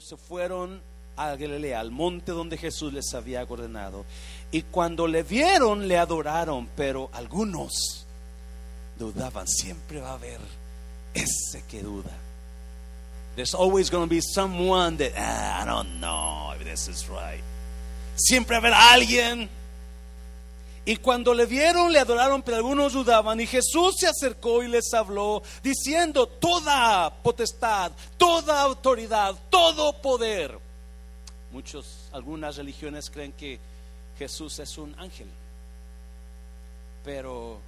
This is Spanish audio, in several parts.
se fueron a Galilea, al monte donde Jesús les había ordenado. Y cuando le vieron, le adoraron, pero algunos dudaban. Siempre va a haber ese que duda. There's always going to be someone that, ah, I don't know if this is right. Siempre va a haber alguien. Y cuando le vieron, le adoraron, pero algunos dudaban. Y Jesús se acercó y les habló, diciendo, toda potestad, toda autoridad, todo poder. Muchos, algunas religiones creen que Jesús es un ángel. Pero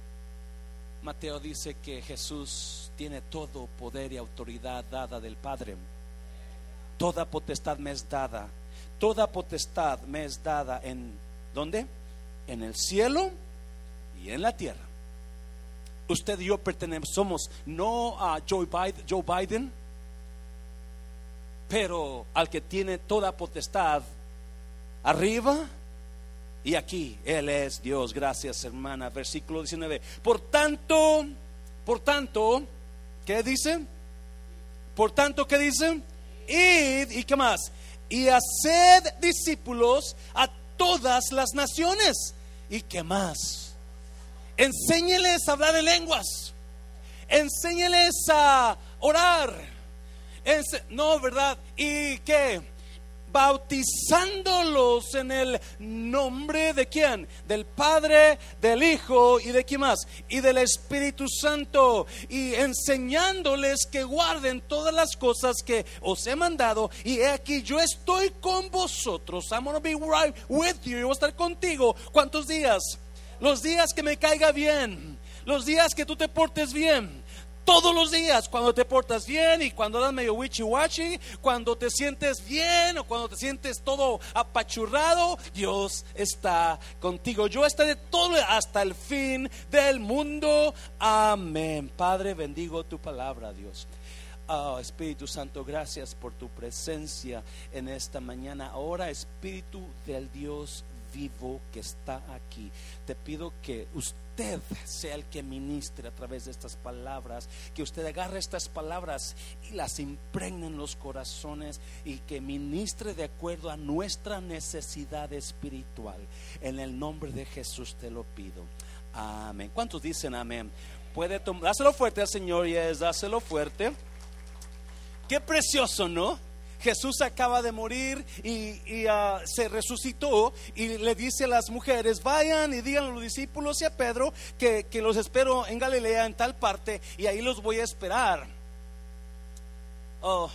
Mateo dice que Jesús tiene todo poder y autoridad dada del Padre. Toda potestad me es dada. Toda potestad me es dada en ¿dónde? En el cielo y en la tierra. Usted y yo pertenecemos, somos no a Joe Biden, pero al que tiene toda potestad arriba y aquí. Él es Dios. Gracias, hermana. Versículo 19. Por tanto, por tanto, ¿qué dice? Por tanto, ¿qué dice? Id y qué más? Y haced discípulos a todas las naciones. ¿Y qué más? Enséñeles a hablar en lenguas. Enséñeles a orar. no, ¿verdad? ¿Y qué? Bautizándolos en el nombre de quién? Del Padre, del Hijo y de quién más? Y del Espíritu Santo. Y enseñándoles que guarden todas las cosas que os he mandado. Y he aquí, yo estoy con vosotros. I'm gonna be right with you. Yo voy a estar contigo. ¿Cuántos días? Los días que me caiga bien. Los días que tú te portes bien todos los días, cuando te portas bien y cuando das medio wichi-wachi, cuando te sientes bien o cuando te sientes todo apachurrado, Dios está contigo. Yo estaré todo hasta el fin del mundo. Amén. Padre, bendigo tu palabra, Dios. Oh, Espíritu Santo, gracias por tu presencia en esta mañana. Ahora, Espíritu del Dios vivo que está aquí. Te pido que usted sea el que ministre a través de estas palabras, que usted agarre estas palabras y las impregne en los corazones y que ministre de acuerdo a nuestra necesidad espiritual. En el nombre de Jesús te lo pido. Amén. ¿Cuántos dicen amén? Puede dáselo fuerte al Señor y es dáselo fuerte. Qué precioso, ¿no? Jesús acaba de morir y, ah, se resucitó y le dice a las mujeres, vayan y digan a los discípulos y a Pedro que, que los espero en Galilea, en tal parte, y ahí los voy a esperar. Oh,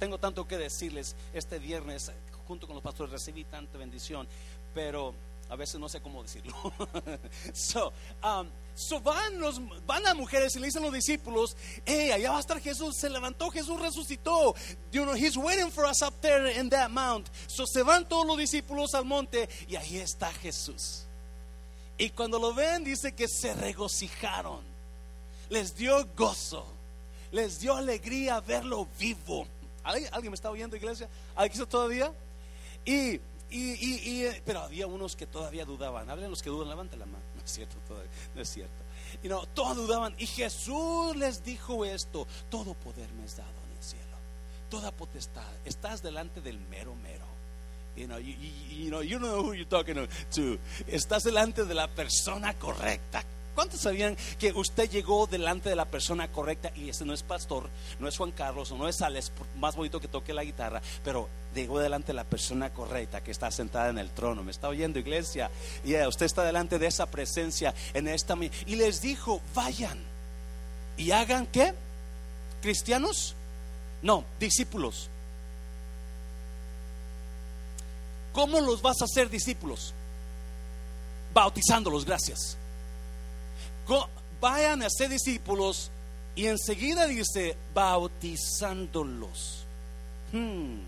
tengo tanto que decirles este viernes, junto con los pastores recibí tanta bendición, pero a veces no sé cómo decirlo. so, um, so van, los, van a mujeres y le dicen a los discípulos, hey, allá va a estar Jesús, se levantó, Jesús resucitó. You he's waiting for us up there in that mount. So se van todos los discípulos al monte y ahí está Jesús. Y cuando lo ven, dice que se regocijaron. Les dio gozo. Les dio alegría verlo vivo. ¿Alguien me está oyendo, iglesia? ¿Alguien está todavía? Y y, y, pero había unos que todavía dudaban. Hablen los que dudan, levante la mano. No es cierto, todavía, no es cierto. Y no, todos dudaban. Y Jesús les dijo esto: Todo poder me es dado en el cielo, toda potestad. Estás delante del mero mero. You know, you, you, know, you know who you're talking to. Estás delante de la persona correcta. ¿Cuántos sabían que usted llegó delante de la persona correcta? Y ese no es pastor, no es Juan Carlos, no es Alex, más bonito que toque la guitarra, pero llegó delante de la persona correcta que está sentada en el trono. ¿Me está oyendo, iglesia? Y usted está delante de esa presencia en esta. Y les dijo: vayan y hagan qué? ¿Cristianos? No, discípulos. ¿Cómo los vas a hacer discípulos? Bautizándolos, gracias vayan a ser discípulos y enseguida dice bautizándolos. Hmm.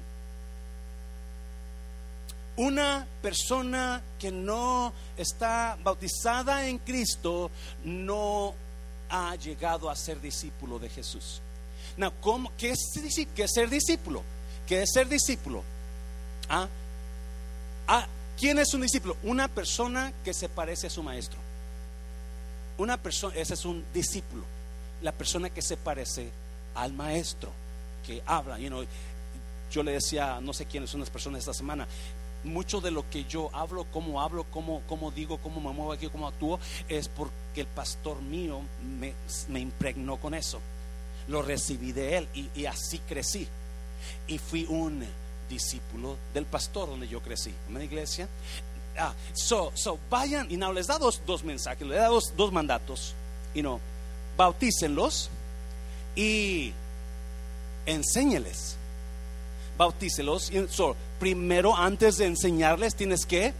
Una persona que no está bautizada en Cristo no ha llegado a ser discípulo de Jesús. qué, es, ser discípulo? ¿Qué es ser discípulo? ¿Ah? ¿Ah? ¿Quién es un discípulo? Una persona que se parece a su maestro. Una persona, ese es un discípulo, la persona que se parece al maestro, que habla, you know, yo le decía, no sé quiénes son las personas esta semana, mucho de lo que yo hablo, cómo hablo, cómo, cómo digo, cómo me muevo aquí, cómo actúo, es porque el pastor mío me, impregnó con eso. Lo recibí de él y, así crecí. Y fui un discípulo del pastor donde yo crecí, en la iglesia. Ah, so, so, vayan y no les da dos, dos mensajes, les da dos, dos mandatos. Y no, bautícenlos y enséñeles. Bautícelos. Y, so, primero, antes de enseñarles, tienes que,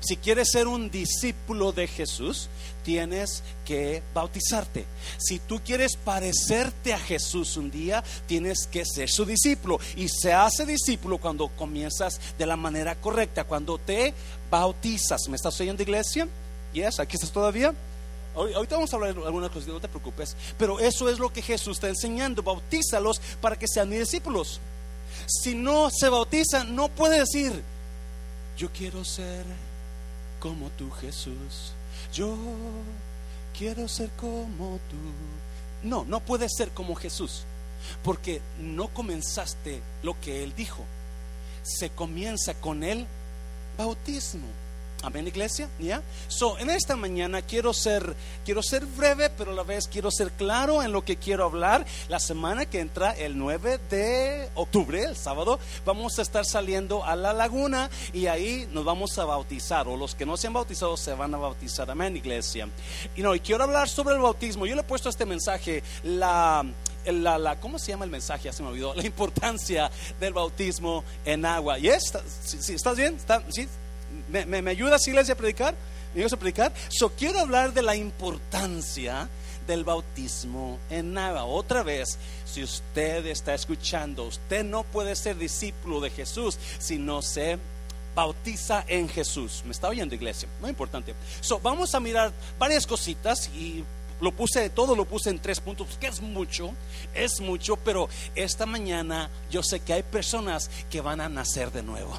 si quieres ser un discípulo de Jesús, tienes que bautizarte. Si tú quieres parecerte a Jesús un día, tienes que ser su discípulo. Y se hace discípulo cuando comienzas de la manera correcta, cuando te bautizas. ¿Me estás oyendo, iglesia? Yes, aquí estás todavía. Ahorita vamos a hablar de algunas cosas, no te preocupes. Pero eso es lo que Jesús está enseñando. Bautízalos para que sean mis discípulos. Si no se bautizan, no puede decir, yo quiero ser como tú, Jesús. Yo quiero ser como tú. No, no puede ser como Jesús. Porque no comenzaste lo que Él dijo. Se comienza con el bautismo. Amén, iglesia. ¿Ya? So, en esta mañana quiero ser, quiero ser breve, pero a la vez quiero ser claro en lo que quiero hablar. La semana que entra, el 9 de octubre, el sábado, vamos a estar saliendo a la laguna y ahí nos vamos a bautizar. O los que no se han bautizado se van a bautizar. Amén, iglesia. Y no, y quiero hablar sobre el bautismo. Yo le he puesto este mensaje, la la, la, ¿cómo se llama el mensaje? Se me olvidó. La importancia del bautismo en agua. ¿Y es? ¿Estás bien? ¿Está, ¿Sí? ¿Me, me, me ayudas, iglesia, a predicar? ¿Me ayudas a predicar? So, quiero hablar de la importancia del bautismo en agua. Otra vez, si usted está escuchando, usted no puede ser discípulo de Jesús si no se bautiza en Jesús. ¿Me está oyendo, iglesia? Muy importante. So, vamos a mirar varias cositas y lo puse, todo lo puse en tres puntos, que es mucho, es mucho, pero esta mañana yo sé que hay personas que van a nacer de nuevo.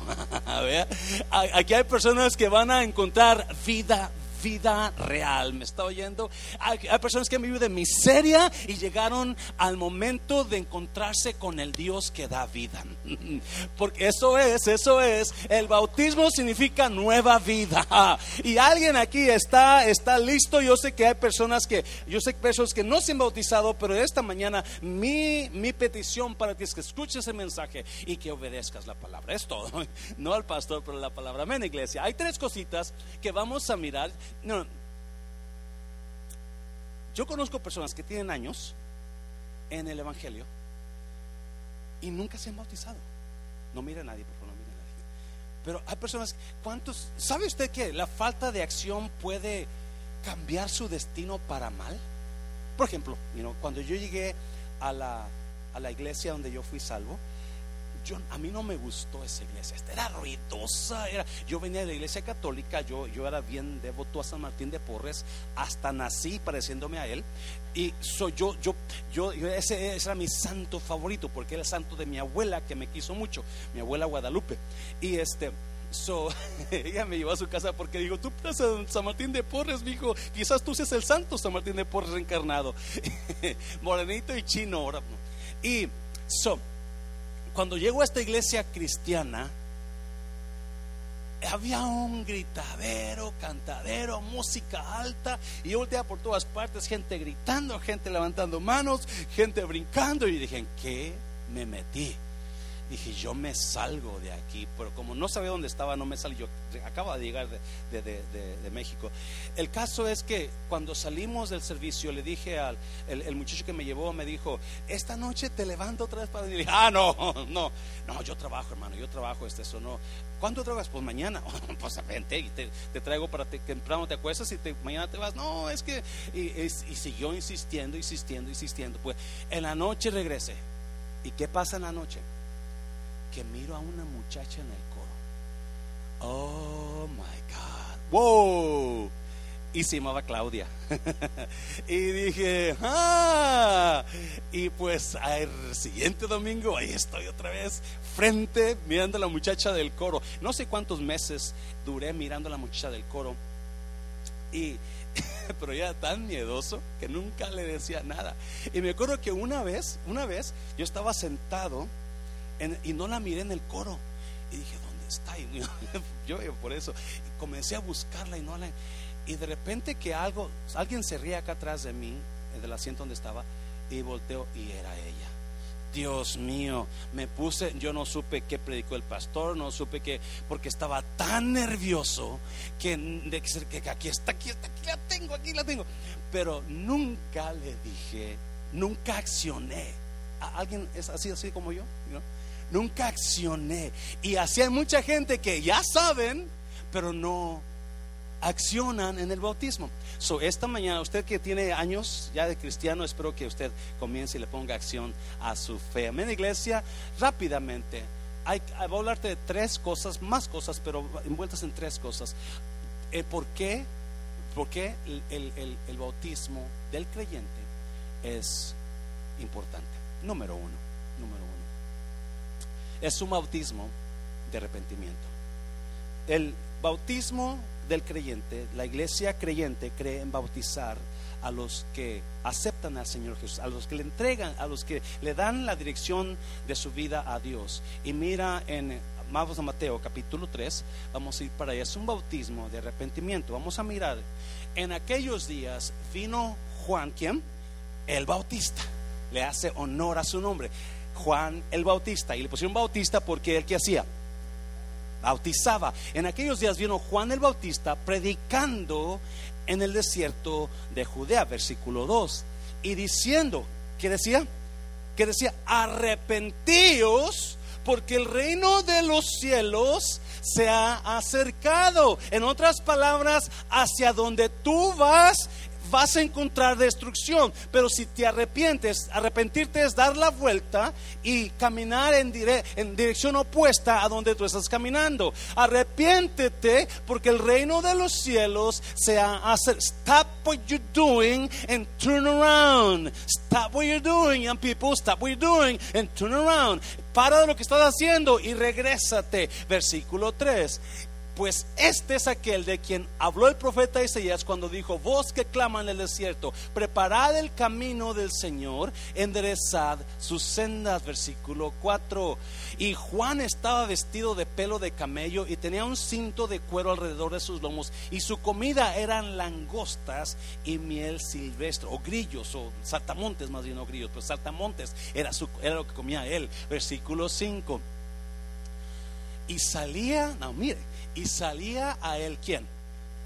Aquí hay personas que van a encontrar vida vida real. ¿Me está oyendo? Hay, personas que han vivido de miseria y llegaron al momento de encontrarse con el Dios que da vida. Porque eso es, eso es. El bautismo significa nueva vida. Y alguien aquí está, está listo. Yo sé que hay personas que, yo sé que personas que no se han bautizado, pero esta mañana mi, mi petición para ti es que escuches el mensaje y que obedezcas la palabra. Es todo. No al pastor, pero la palabra. Amén, iglesia. Hay tres cositas que vamos a mirar no, yo conozco personas que tienen años en el Evangelio y nunca se han bautizado. No mire a nadie, por favor, no mire a nadie. Pero hay personas, ¿cuántos? ¿Sabe usted que la falta de acción puede cambiar su destino para mal? Por ejemplo, cuando yo llegué a la, a la iglesia donde yo fui salvo, a mí no me gustó esa iglesia, era ruidosa, era, yo venía de la iglesia católica, yo, yo era bien devoto a San Martín de Porres, hasta nací pareciéndome a él, y soy yo, yo, yo, ese, ese, era mi santo favorito, porque era el santo de mi abuela que me quiso mucho, mi abuela Guadalupe, y este... So, ella me llevó a su casa porque dijo, tú eres San Martín de Porres, dijo, quizás tú seas el santo San Martín de Porres reencarnado, morenito y chino. Ahora, y so, cuando llego a esta iglesia cristiana, había un gritadero, cantadero, música alta, y yo volteaba por todas partes, gente gritando, gente levantando manos, gente brincando, y dije, ¿en qué me metí? Dije, yo me salgo de aquí, pero como no sabía dónde estaba, no me salí, yo acabo de llegar de, de, de, de, México. El caso es que cuando salimos del servicio, le dije al el, muchacho que me llevó, me dijo, esta noche te levanto otra vez para venir. ah, no, no, no, yo trabajo, hermano, yo trabajo, este, eso no. ¿Cuándo trabajas? Pues mañana. pues vente y te, traigo para que temprano te acuestas y mañana te vas. No, es que, y, y siguió insistiendo, insistiendo, insistiendo. Pues en la noche regresé. ¿Y qué pasa en la noche? Que miro a una muchacha en el coro. Oh my God. Wow. Y se llamaba Claudia. y dije, ah. Y pues al siguiente domingo, ahí estoy otra vez, frente, mirando a la muchacha del coro. No sé cuántos meses duré mirando a la muchacha del coro. Y, pero era tan miedoso que nunca le decía nada. Y me acuerdo que una vez, una vez, yo estaba sentado y no la miré en el coro. Y dije, ¿dónde está? Y yo, por eso comencé a buscarla y no la... Y de repente que algo, alguien se ríe acá atrás de mí, del asiento donde estaba, y volteo y era ella. Dios mío, me puse, yo no supe qué predicó el pastor, no supe qué, porque estaba tan nervioso que, de, que aquí está, aquí está, aquí la tengo, aquí la tengo. Pero nunca le dije, nunca accioné. ¿Alguien es así, así como yo? Nunca accioné. Y así hay mucha gente que ya saben, pero no accionan en el bautismo. So, esta mañana, usted que tiene años ya de cristiano, espero que usted comience y le ponga acción a su fe. Amén, iglesia. Rápidamente, hay, voy a hablarte de tres cosas, más cosas, pero envueltas en tres cosas. Eh, ¿Por qué, por qué el, el bautismo del creyente es importante? Número uno. Es un bautismo de arrepentimiento. El bautismo del creyente, la iglesia creyente cree en bautizar a los que aceptan al Señor Jesús, a los que le entregan, a los que le dan la dirección de su vida a Dios. Y mira en Vamos a Mateo capítulo 3, vamos a ir para allá. Es un bautismo de arrepentimiento. Vamos a mirar. En aquellos días vino Juan, ¿quién? El Bautista. Le hace honor a su nombre. Juan el Bautista. Y le pusieron Bautista porque él que hacía bautizaba. En aquellos días vino Juan el Bautista predicando en el desierto de Judea, versículo 2, y diciendo, ¿qué decía? Que decía, arrepentíos porque el reino de los cielos se ha acercado. En otras palabras, hacia donde tú vas vas a encontrar destrucción. Pero si te arrepientes, arrepentirte es dar la vuelta y caminar en, en dirección opuesta a donde tú estás caminando. Arrepiéntete porque el reino de los cielos se hace. Stop what you're doing and turn around. Stop what you're doing, young people. Stop what you're doing and turn around. Para de lo que estás haciendo y regrésate. Versículo 3. Pues este es aquel de quien habló el profeta Isaías cuando dijo, vos que claman en el desierto, preparad el camino del Señor, enderezad sus sendas, versículo 4. Y Juan estaba vestido de pelo de camello y tenía un cinto de cuero alrededor de sus lomos y su comida eran langostas y miel silvestre, o grillos, o saltamontes más bien, no grillos, pues saltamontes era, su, lo que comía él, versículo 5. Y salía, no, mire, y salía a él quién?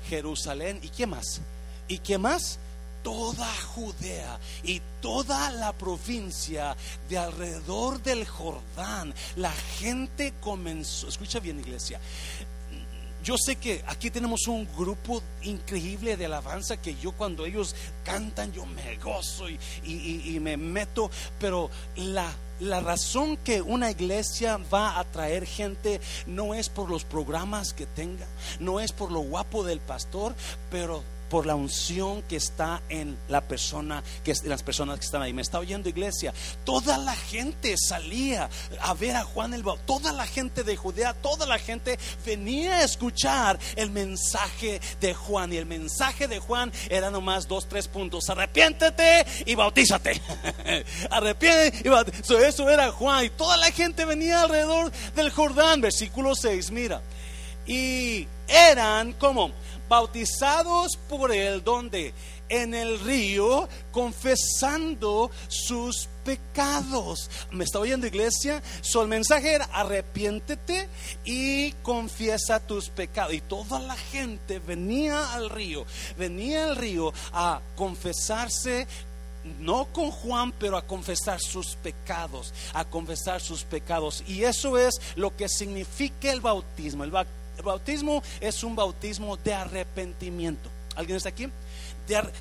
Jerusalén. ¿Y qué más? ¿Y qué más? Toda Judea y toda la provincia de alrededor del Jordán. La gente comenzó, escucha bien iglesia, yo sé que aquí tenemos un grupo increíble de alabanza que yo cuando ellos cantan yo me gozo y, y me meto, pero la la razón que una iglesia va a traer gente no es por los programas que tenga, no es por lo guapo del pastor, pero por la unción que está en la persona, que en las personas que están ahí. Me está oyendo iglesia. Toda la gente salía a ver a Juan el Bautista. Toda la gente de Judea, toda la gente venía a escuchar el mensaje de Juan. Y el mensaje de Juan era nomás dos, tres puntos. Arrepiéntete y bautízate. Arrepiéntete y bautízate. Eso era Juan. Y toda la gente venía alrededor del Jordán. Versículo 6, mira. Y eran como bautizados por él, donde en el río, confesando sus pecados. ¿Me está oyendo iglesia? So, el mensaje era arrepiéntete y confiesa tus pecados. Y toda la gente venía al río, venía al río a confesarse no con Juan, pero a confesar sus pecados, a confesar sus pecados. Y eso es lo que significa el bautismo. El bautismo el bautismo es un bautismo de arrepentimiento. ¿Alguien está aquí?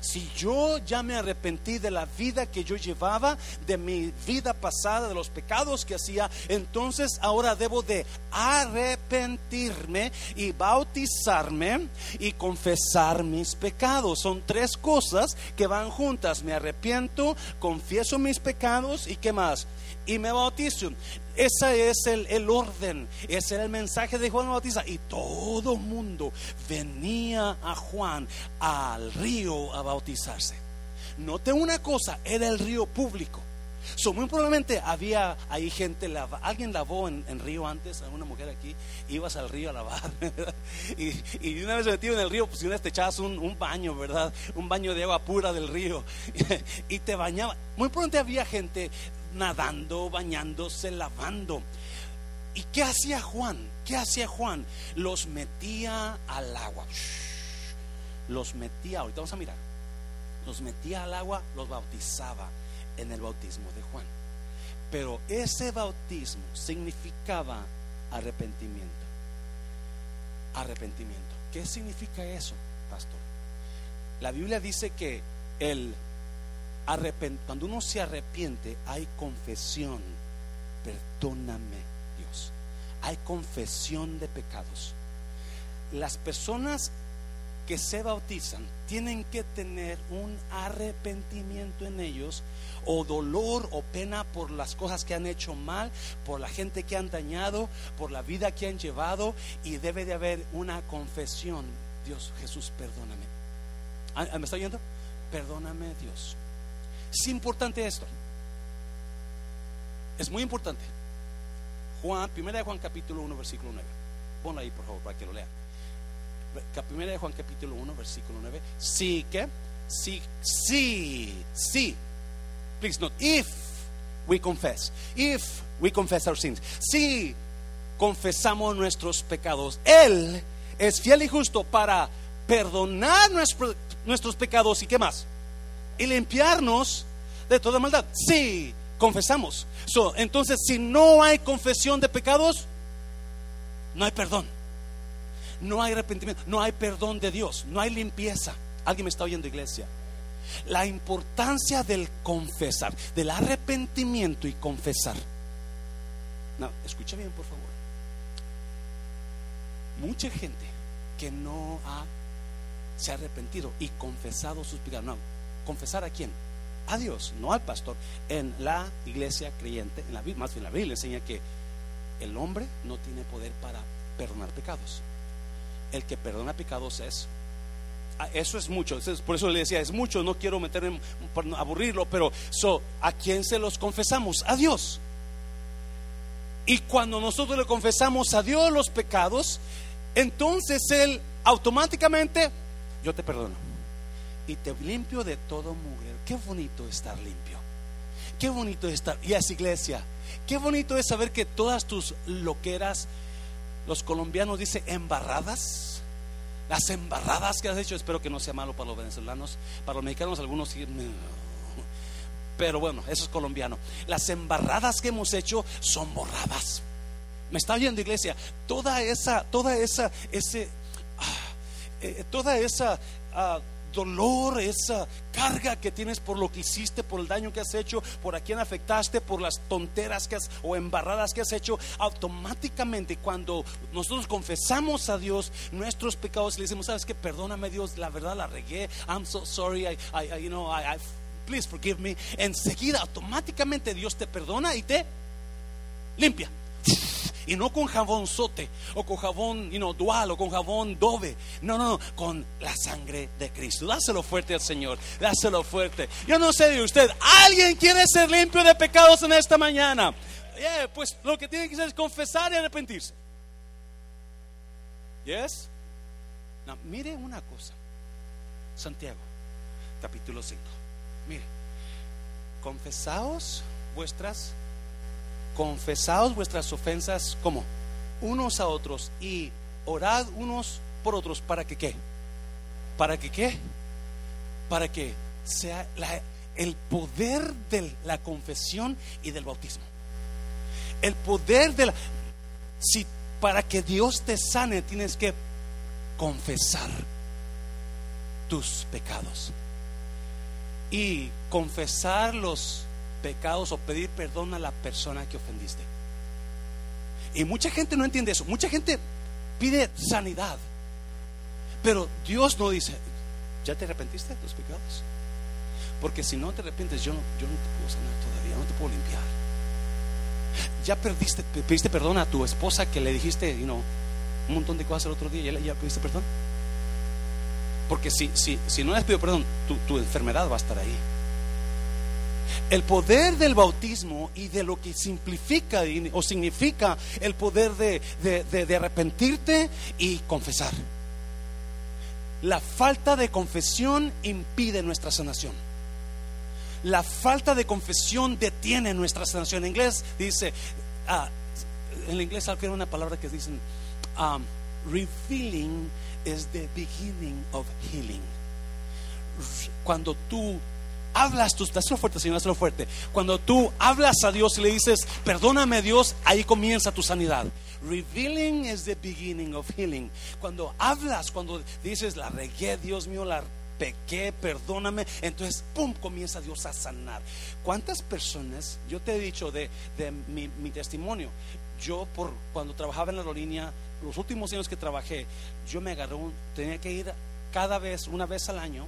si yo ya me arrepentí de la vida que yo llevaba, de mi vida pasada, de los pecados que hacía, entonces ahora debo de arrepentirme y bautizarme y confesar mis pecados. Son tres cosas que van juntas. Me arrepiento, confieso mis pecados y qué más. Y me bautizo. Ese es el, orden, ese era el mensaje de Juan Bautista. Y todo el mundo venía a Juan al río a bautizarse. Note una cosa, era el río público. So, muy probablemente había ahí gente, alguien lavó en, río antes, alguna mujer aquí, ibas al río a lavar, y, una vez metido en el río, pues una vez te echabas un, un, baño, ¿verdad? Un baño de agua pura del río, y te bañaba. Muy probablemente había gente nadando, bañándose, lavando. ¿Y qué hacía Juan? ¿Qué hacía Juan? Los metía al agua. Los metía, ahorita vamos a mirar. Los metía al agua, los bautizaba en el bautismo de Juan. Pero ese bautismo significaba arrepentimiento. Arrepentimiento. ¿Qué significa eso, pastor? La Biblia dice que el cuando uno se arrepiente hay confesión. Perdóname, Dios. Hay confesión de pecados. Las personas que se bautizan tienen que tener un arrepentimiento en ellos o dolor o pena por las cosas que han hecho mal, por la gente que han dañado, por la vida que han llevado y debe de haber una confesión. Dios, Jesús, perdóname. Ah, ¿Me está oyendo? Perdóname, Dios. Es importante esto. Es muy importante. Juan, primera de Juan capítulo 1, versículo 9. Ponla ahí, por favor, para que lo lean. Primera de Juan capítulo 1, versículo 9. Sí que, sí, sí, sí. Please note, if we confess, if we confess our sins, si confesamos nuestros pecados, Él es fiel y justo para perdonar nuestros, nuestros pecados y qué más, y limpiarnos de toda maldad. Si confesamos. entonces, si no hay confesión de pecados, no hay perdón no hay arrepentimiento, no hay perdón de Dios, no hay limpieza. ¿Alguien me está oyendo, iglesia? La importancia del confesar, del arrepentimiento y confesar. No, escucha bien, por favor. Mucha gente que no ha se ha arrepentido y confesado sus pecados. No, confesar a quién? A Dios, no al pastor. En la iglesia creyente, en la, más bien la Biblia enseña que el hombre no tiene poder para perdonar pecados el que perdona pecados es. Ah, eso es mucho, por eso le decía, es mucho, no quiero meter en, aburrirlo, pero so, ¿a quién se los confesamos? A Dios. Y cuando nosotros le confesamos a Dios los pecados, entonces Él automáticamente, yo te perdono. Y te limpio de todo mugre. Qué bonito estar limpio. Qué bonito estar. Y es iglesia. Qué bonito es saber que todas tus loqueras, los colombianos dicen embarradas. Las embarradas que has hecho, espero que no sea malo para los venezolanos, para los mexicanos algunos pero bueno, eso es colombiano. Las embarradas que hemos hecho son borradas. Me está oyendo iglesia, toda esa, toda esa, ese, ah, eh, toda esa ah, dolor, esa carga que tienes por lo que hiciste, por el daño que has hecho, por a quien afectaste, por las tonteras que has o embarradas que has hecho, automáticamente cuando nosotros confesamos a Dios nuestros pecados y le decimos, sabes que perdóname Dios, la verdad la regué, I'm so sorry, I, you know, I, please forgive me. Enseguida, automáticamente Dios te perdona y te limpia. Y no con jabón sote o con jabón you dual o con jabón dove. No, no, no, con la sangre de Cristo. Dáselo fuerte al Señor. Dáselo fuerte. Yo no sé de usted. ¿Alguien quiere ser limpio de pecados en esta mañana? pues lo que tiene que hacer es confesar y arrepentirse. ¿Yes? Mire una cosa. Santiago, capítulo 5. Mire, confesaos vuestras confesaos vuestras ofensas como unos a otros y orad unos por otros para que qué? Para que qué? Para que sea el poder de la confesión y del bautismo. El poder de la si para que Dios te sane tienes que confesar tus pecados y confesar los pecados o pedir perdón a la persona que ofendiste. Y mucha gente no entiende eso. Mucha gente pide sanidad. Pero Dios no dice, ¿ya te arrepentiste de tus pecados? Porque si no te arrepientes, yo no, yo no te puedo sanar todavía, no te puedo limpiar. Ya perdiste, pediste perdón a tu esposa que le dijiste, you know, un montón de cosas el otro día, ¿ya, ya pediste perdón? Porque si, si, si no le has pedido perdón, tu, tu enfermedad va a estar ahí. El poder del bautismo y de lo que simplifica o significa el poder de, de arrepentirte y confesar. La falta de confesión impide nuestra sanación. La falta de confesión detiene nuestra sanación. En inglés dice, ah, en inglés hay una palabra que dicen, um, revealing is the beginning of healing. Cuando tú hablas, tú, hazlo fuerte, Señor, hazlo fuerte. Cuando tú hablas a Dios y le dices, perdóname Dios, ahí comienza tu sanidad. Revealing is the beginning of healing. Cuando hablas, cuando dices, la regué, Dios mío, la pequé, perdóname, entonces, ¡pum!, comienza Dios a sanar. ¿Cuántas personas, yo te he dicho de, mi, mi, testimonio, yo por cuando trabajaba en la aerolínea, los últimos años que trabajé, yo me agarré, un, tenía que ir cada vez, una vez al año,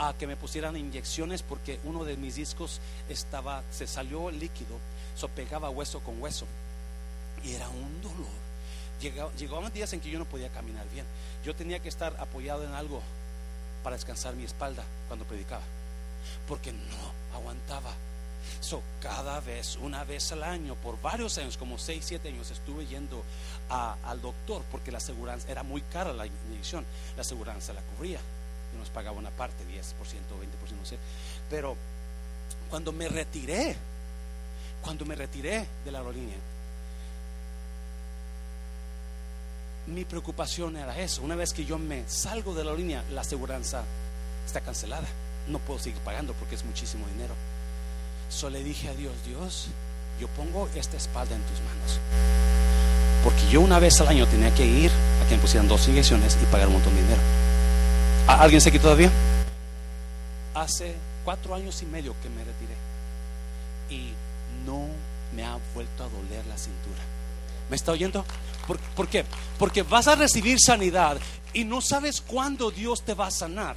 a que me pusieran inyecciones porque uno de mis discos estaba, se salió líquido, so pegaba hueso con hueso y era un dolor. Llegaba, llegaban días en que yo no podía caminar bien. Yo tenía que estar apoyado en algo para descansar mi espalda cuando predicaba, porque no aguantaba. So, cada vez, una vez al año, por varios años, como 6, 7 años, estuve yendo al doctor porque la aseguranza era muy cara la inyección, la aseguranza la cubría nos pagaba una parte, 10%, 20%, no sé. Pero cuando me retiré, cuando me retiré de la aerolínea, mi preocupación era eso. Una vez que yo me salgo de la aerolínea, la aseguranza está cancelada. No puedo seguir pagando porque es muchísimo dinero. Solo le dije a Dios, Dios, yo pongo esta espalda en tus manos. Porque yo una vez al año tenía que ir a que me pusieran dos inyecciones y pagar un montón de dinero. ¿Alguien está aquí todavía? Hace cuatro años y medio que me retiré y no me ha vuelto a doler la cintura. ¿Me está oyendo? ¿Por, ¿Por, qué? Porque vas a recibir sanidad y no sabes cuándo Dios te va a sanar.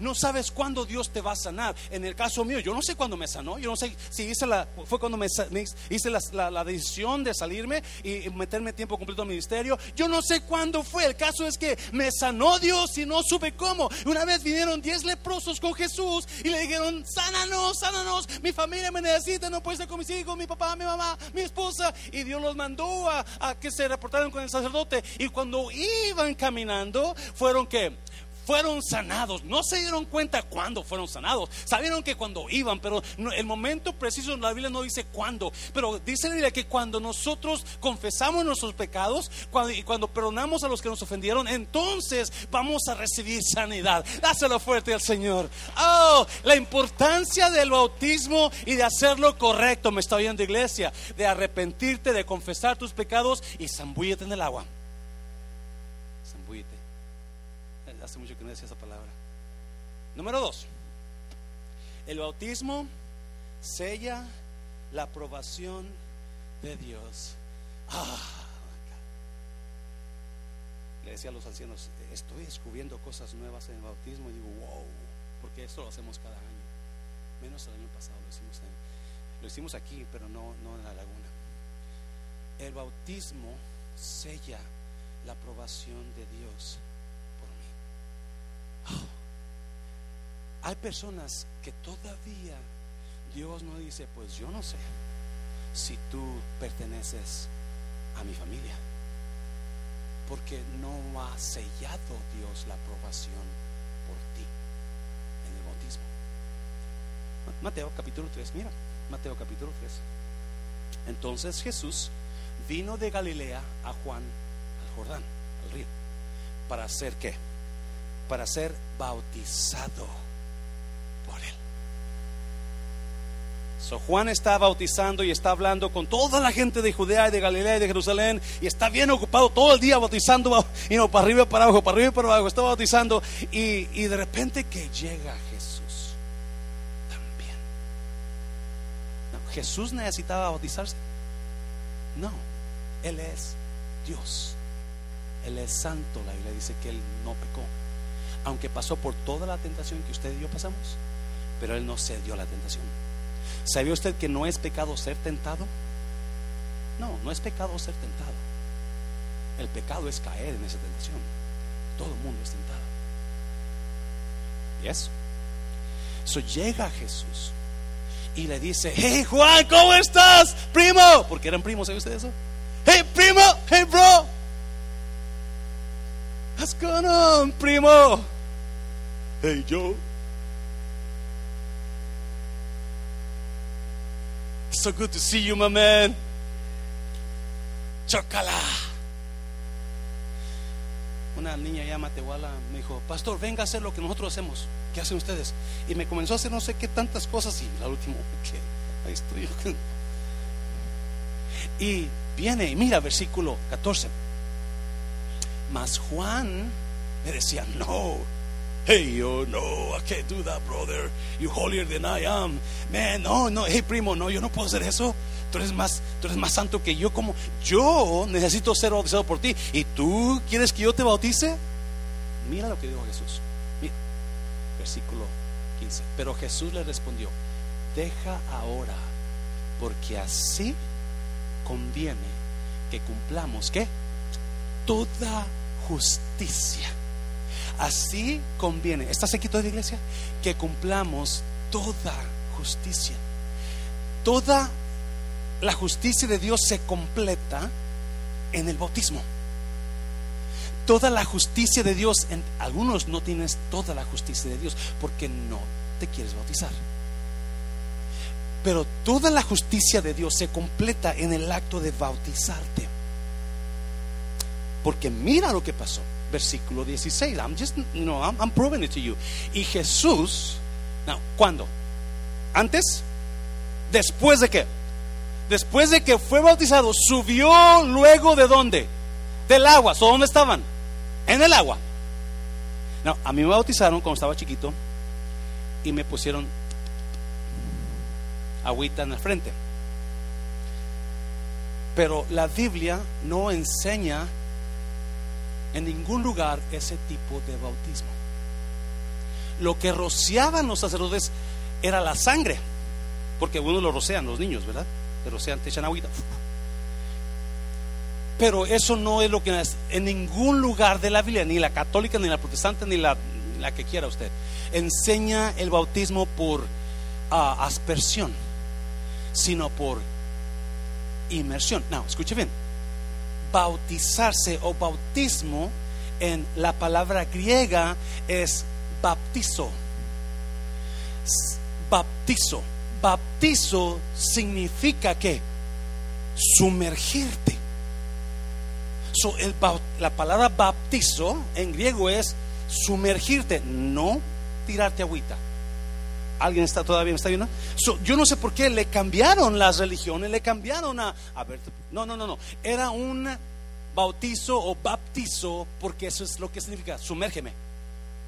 No sabes cuándo Dios te va a sanar. En el caso mío, yo no sé cuándo me sanó. Yo no sé si hice la, fue cuando hice la, decisión de salirme y meterme tiempo completo al ministerio. Yo no sé cuándo fue. El caso es que me sanó Dios y no supe cómo. Una vez vinieron diez leprosos con Jesús y le dijeron, sánanos, sánanos. Mi familia me necesita, no puede estar con mis hijos, mi papá, mi mamá, mi esposa. Y Dios los mandó a, a que se reportaran con el sacerdote. Y cuando iban caminando, fueron que fueron sanados. No se dieron cuenta cuándo fueron sanados. Sabieron que cuando iban, pero el momento preciso la Biblia no dice cuándo. Pero dice la Biblia que cuando nosotros confesamos nuestros pecados y cuando perdonamos a los que nos ofendieron, entonces vamos a recibir sanidad. Dáselo fuerte al Señor. Oh, la importancia del bautismo y de hacerlo correcto. Me está oyendo iglesia. De arrepentirte, de confesar tus pecados y zambúllete en el agua. hace mucho que decía esa palabra. Número dos, el bautismo sella la aprobación de Dios. Ah, le decía a los ancianos, estoy descubriendo cosas nuevas en el bautismo y digo, wow, porque esto lo hacemos cada año. Menos el año pasado lo hicimos, lo hicimos aquí, pero no, no en la laguna. El bautismo sella la aprobación de Dios hay personas que todavía Dios no dice, pues yo no sé si tú perteneces a mi familia, porque no ha sellado Dios la aprobación por ti en el bautismo. Mateo capítulo 3, mira, Mateo capítulo 3. Entonces Jesús vino de Galilea a Juan al Jordán, al río, para hacer qué? Para ser bautizado por él. Juan está bautizando y está hablando con toda la gente de Judea y de Galilea y de Jerusalén y está bien ocupado todo el día bautizando, y no, para arriba y para abajo, para arriba y para abajo, está bautizando y de repente que llega Jesús también. Jesús necesitaba bautizarse. No, Él es Dios. Él es santo. La Biblia dice que Él no pecó. Aunque pasó por toda la tentación que usted y yo pasamos pero él no cedió a la tentación. ¿Sabía usted que no es pecado ser tentado? No, no es pecado ser tentado. El pecado es caer en esa tentación. Todo el mundo es tentado. ¿Y eso? So llega Jesús y le dice, hey Juan, ¿cómo estás? Primo, porque eran primos, ¿sabe usted eso? Hey primo, hey bro. What's going on, primo? Hey Joe. So good to see you, my man. Chocala. Una niña ya Matehuala me dijo, Pastor, venga a hacer lo que nosotros hacemos. ¿Qué hacen ustedes? Y me comenzó a hacer no sé qué tantas cosas y la última, que ahí estoy. Y viene, y mira, versículo 14. Mas Juan me decía, no, hey, yo, no, I can't do that, brother. You're holier than I am. Man, no, no, hey, primo, no, yo no puedo hacer eso. Tú eres más, tú eres más santo que yo. Como yo necesito ser bautizado por ti. ¿Y tú quieres que yo te bautice? Mira lo que dijo Jesús. Mira, versículo 15. Pero Jesús le respondió: Deja ahora, porque así conviene que cumplamos ¿qué? Toda justicia. Así conviene. ¿Estás aquí toda la iglesia? Que cumplamos toda justicia. Toda la justicia de Dios se completa en el bautismo. Toda la justicia de Dios, en, algunos no tienes toda la justicia de Dios porque no te quieres bautizar. Pero toda la justicia de Dios se completa en el acto de bautizarte. Porque mira lo que pasó. Versículo 16. I'm just, you I'm, proving it to you. Y Jesús, no, ¿cuándo? ¿Antes? ¿Después de qué? Después de que fue bautizado, subió luego de dónde? Del agua. ¿So dónde estaban? En el agua. No, a mí me bautizaron cuando estaba chiquito y me pusieron agüita en la frente. Pero la Biblia no enseña en ningún lugar ese tipo de bautismo. Lo que rociaban los sacerdotes era la sangre, porque uno lo rocian los niños, ¿verdad? Te rocian, te echan. Pero eso no es lo que en ningún lugar de la Biblia, ni la católica, ni la protestante, ni la, la que quiera usted. Enseña el bautismo por uh, aspersión, sino por inmersión. No, escuche bien. Bautizarse o bautismo en la palabra griega es baptizo. Baptizo. Baptizo significa que sumergirte. So, el, la palabra baptizo en griego es sumergirte, no tirarte agüita. ¿Alguien está todavía está viendo? So, yo no sé por qué le cambiaron las religiones, le cambiaron a, a ver, no, no, no, no, era un bautizo o baptizo porque eso es lo que significa, sumérgeme,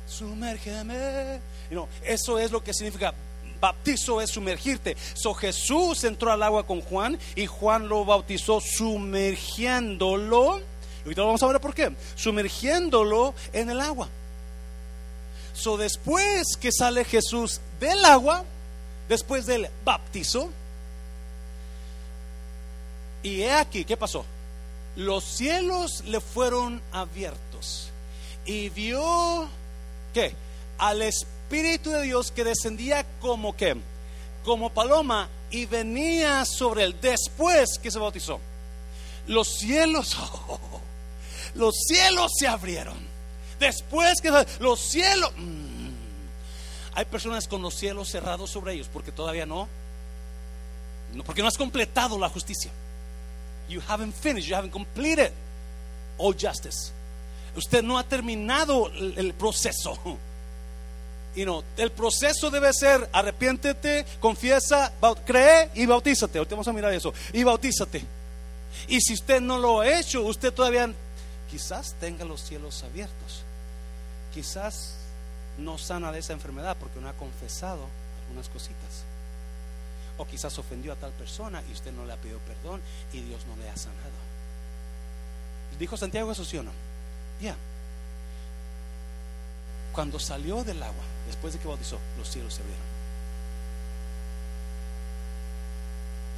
sumérgeme, you eso es lo que significa Baptizo es sumergirte. So Jesús entró al agua con Juan y Juan lo bautizó sumergiéndolo. Y ahorita vamos a ver por qué. Sumergiéndolo en el agua. So después que sale Jesús del agua, después del baptizo, y he aquí, ¿qué pasó? Los cielos le fueron abiertos y vio, ¿qué? Al Espíritu de Dios que descendía como como paloma y venía sobre él después que se bautizó. Los cielos, los cielos se abrieron. Después que los cielos, mm, hay personas con los cielos cerrados sobre ellos porque todavía no, no, porque no has completado la justicia. You haven't finished, you haven't completed all justice. Usted no ha terminado el proceso el proceso debe ser arrepiéntete, confiesa, cree y bautízate. Ahorita vamos a mirar eso. Y bautízate. Y si usted no lo ha hecho, usted todavía quizás tenga los cielos abiertos. Quizás no sana de esa enfermedad porque no ha confesado algunas cositas. O quizás ofendió a tal persona y usted no le ha pedido perdón y Dios no le ha sanado. ¿Dijo Santiago eso sí o no? Ya. Cuando salió del agua, después de que bautizó, los cielos se abrieron.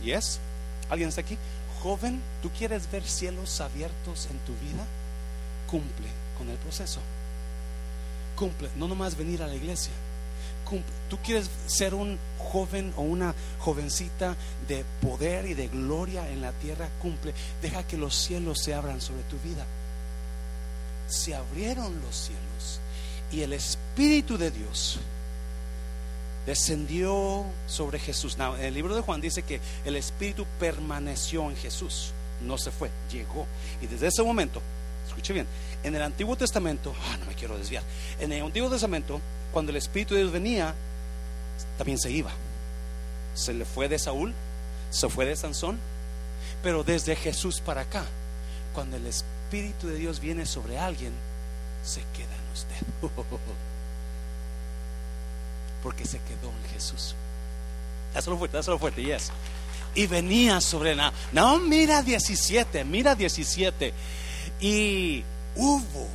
¿Y es? ¿Alguien está aquí? Joven, ¿tú quieres ver cielos abiertos en tu vida? Cumple con el proceso. Cumple, no nomás venir a la iglesia. cumple. Tú quieres ser un joven o una jovencita de poder y de gloria en la tierra, cumple. Deja que los cielos se abran sobre tu vida. Se abrieron los cielos y el Espíritu de Dios descendió sobre Jesús. en el libro de Juan dice que el Espíritu permaneció en Jesús, no se fue, llegó. Y desde ese momento, escuche bien, en el Antiguo Testamento, ah, no me quiero desviar, en el Antiguo Testamento, cuando el Espíritu de Dios venía, también se iba. Se le fue de Saúl, se fue de Sansón, pero desde Jesús para acá, cuando el Espíritu de Dios viene sobre alguien, se queda en usted. Porque se quedó en Jesús. Dáselo fuerte, dáselo fuerte, yes. Y venía sobre la. No, mira 17, mira 17. Y hubo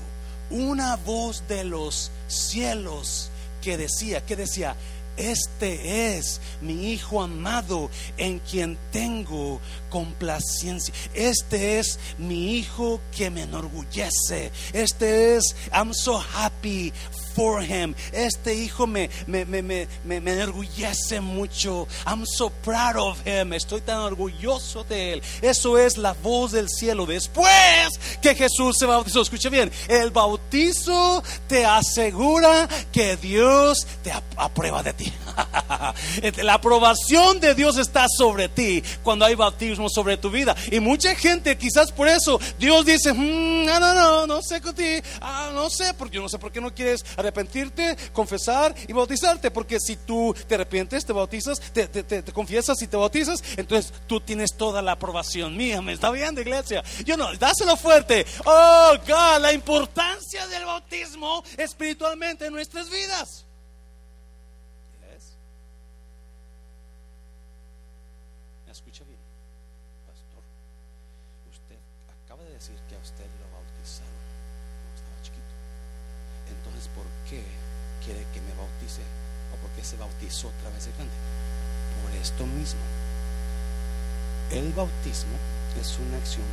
una voz de los cielos que decía, que decía, este es mi Hijo amado en quien tengo complacencia. Este es mi Hijo que me enorgullece. Este es, I'm so happy for him. Este hijo me, me, me, me, me enorgullece mucho. I'm so proud of him. Estoy tan orgulloso de él. Eso es la voz del cielo. Después que Jesús se bautizó, escucha bien, el bautizo te asegura que Dios te aprueba de ti. la aprobación de Dios está sobre ti cuando hay bautismo sobre tu vida. Y mucha gente, quizás por eso, Dios dice, mm, no, no, no, no sé contigo, ah, no sé, porque yo no sé por qué no quieres arrepentirte, confesar y bautizarte. Porque si tú te arrepientes, te bautizas, te, confiesas y te bautizas, entonces tú tienes toda la aprobación mía. ¿Me está viendo, iglesia? Yo no, dáselo fuerte. Oh, God, la importancia del bautismo espiritualmente en nuestras vidas. ¿Me escucha bien? Pastor, usted acaba de decir que a usted lo bautizaron cuando estaba chiquito. Entonces, ¿por qué quiere que me bautice? ¿O por qué se bautizó otra vez de grande? Por esto mismo. El bautismo es una acción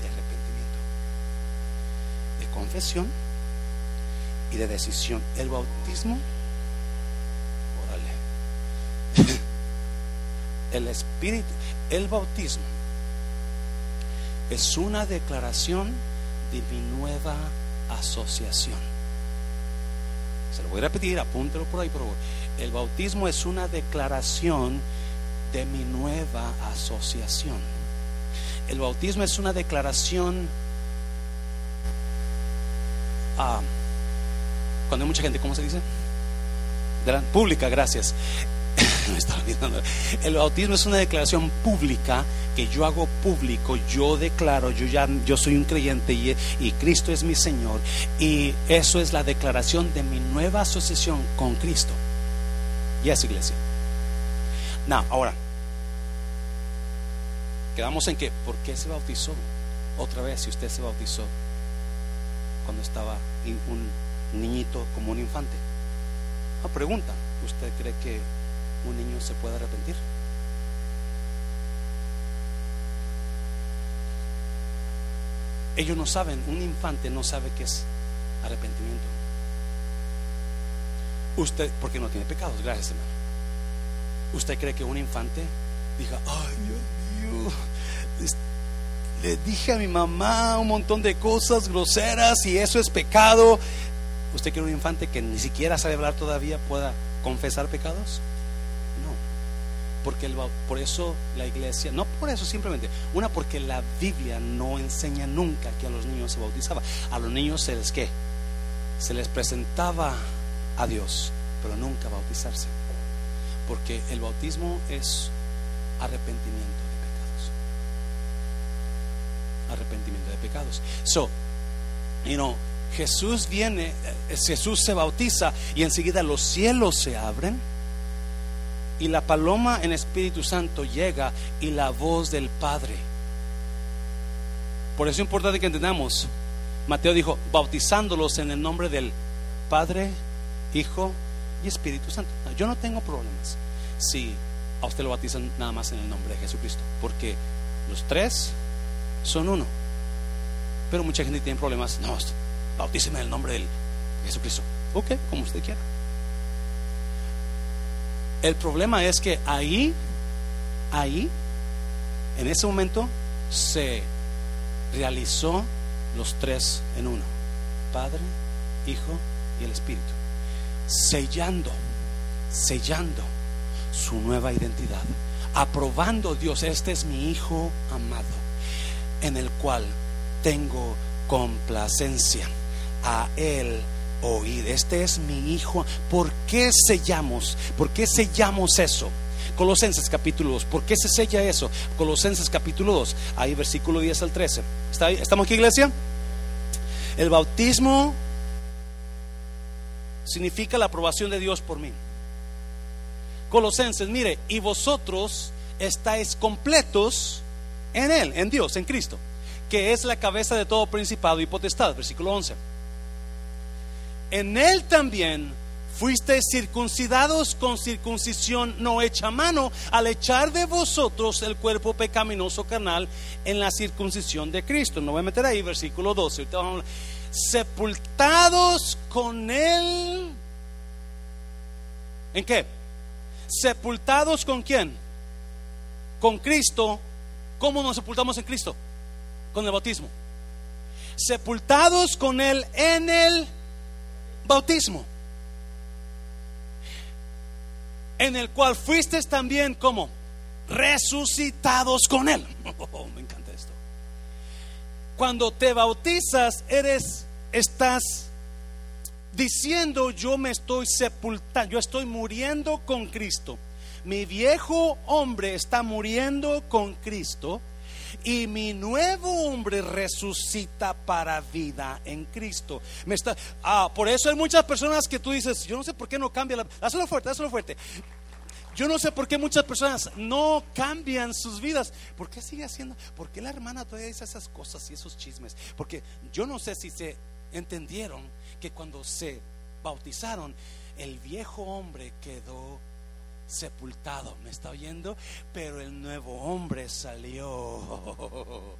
de arrepentimiento, de confesión y de decisión. El bautismo, órale, el espíritu, el bautismo es una declaración de mi nueva asociación. Se lo voy a repetir, apúntelo por ahí, por favor. El bautismo es una declaración de mi nueva asociación. El bautismo es una declaración ah, cuando hay mucha gente, ¿cómo se dice? pública, gracias. El bautismo es una declaración pública que yo hago público, yo declaro, yo ya yo soy un creyente y Cristo es mi Señor y eso es la declaración de mi nueva asociación con Cristo. Y es iglesia. No, ahora quedamos en que ¿por qué se bautizó? Otra vez, si usted se bautizó cuando estaba un niñito como un infante. Una pregunta, ¿usted cree que un niño se puede arrepentir? Ellos no saben, un infante no sabe qué es arrepentimiento. Usted, porque no tiene pecados, gracias hermano. ¿Usted cree que un infante diga, ay Dios mío, le dije a mi mamá un montón de cosas groseras y eso es pecado? ¿Usted quiere un infante que ni siquiera sabe hablar todavía pueda confesar pecados? porque el, por eso la iglesia, no por eso simplemente, una porque la Biblia no enseña nunca que a los niños se bautizaba, a los niños se les que se les presentaba a Dios, pero nunca bautizarse, porque el bautismo es arrepentimiento de pecados, arrepentimiento de pecados. So, you know, Jesús viene, eh, Jesús se bautiza y enseguida los cielos se abren y la paloma en Espíritu Santo llega y la voz del Padre. Por eso es importante que entendamos. Mateo dijo, bautizándolos en el nombre del Padre, Hijo y Espíritu Santo. Yo no tengo problemas si a usted lo bautizan nada más en el nombre de Jesucristo, porque los tres son uno. Pero mucha gente tiene problemas. No, bautíceme en el nombre de Jesucristo. Ok, como usted quiera. El problema es que ahí, ahí, en ese momento se realizó los tres en uno, Padre, Hijo y el Espíritu, sellando, sellando su nueva identidad, aprobando Dios, este es mi Hijo amado, en el cual tengo complacencia a Él oír. Este es mi Hijo. ¿Por qué sellamos? ¿Por qué sellamos eso? Colosenses capítulo 2. ¿Por qué se sella eso? Colosenses capítulo 2. Ahí versículo 10 al 13. ¿Está ahí? ¿Estamos aquí, iglesia? El bautismo significa la aprobación de Dios por mí. Colosenses, mire, y vosotros estáis completos en Él, en Dios, en Cristo, que es la cabeza de todo principado y potestad, versículo 11. En Él también fuisteis circuncidados con circuncisión no hecha mano, al echar de vosotros el cuerpo pecaminoso carnal en la circuncisión de Cristo. No voy a meter ahí, versículo 12. Sepultados con Él. ¿En qué? Sepultados con quién? Con Cristo. ¿Cómo nos sepultamos en Cristo? Con el bautismo. Sepultados con Él en el bautismo. En el cual fuiste también como resucitados con Él. Oh, me encanta. Cuando te bautizas, eres, estás diciendo yo me estoy sepultando, yo estoy muriendo con Cristo. Mi viejo hombre está muriendo con Cristo y mi nuevo hombre resucita para vida en Cristo. Me está, ah, por eso hay muchas personas que tú dices, yo no sé por qué no cambia la... Hazlo fuerte, hazlo fuerte. Yo no sé por qué muchas personas no cambian sus vidas. ¿Por qué sigue haciendo? ¿Por qué la hermana todavía dice esas cosas y esos chismes? Porque yo no sé si se entendieron que cuando se bautizaron, el viejo hombre quedó sepultado, ¿me está oyendo? Pero el nuevo hombre salió.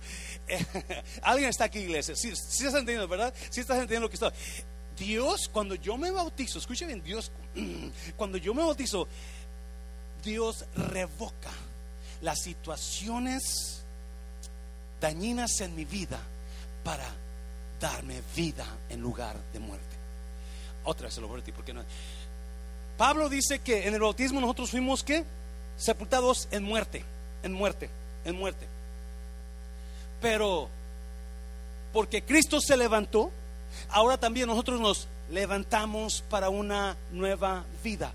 Alguien está aquí, iglesia. Si sí, estás entendiendo, ¿verdad? Si estás entendiendo lo que está. Dios, cuando yo me bautizo, escuche bien, Dios, cuando yo me bautizo, Dios revoca las situaciones dañinas en mi vida para darme vida en lugar de muerte. Otra vez se lo voy a decir, porque no. Pablo dice que en el bautismo nosotros fuimos que sepultados en muerte, en muerte, en muerte. Pero porque Cristo se levantó, ahora también nosotros nos levantamos para una nueva vida.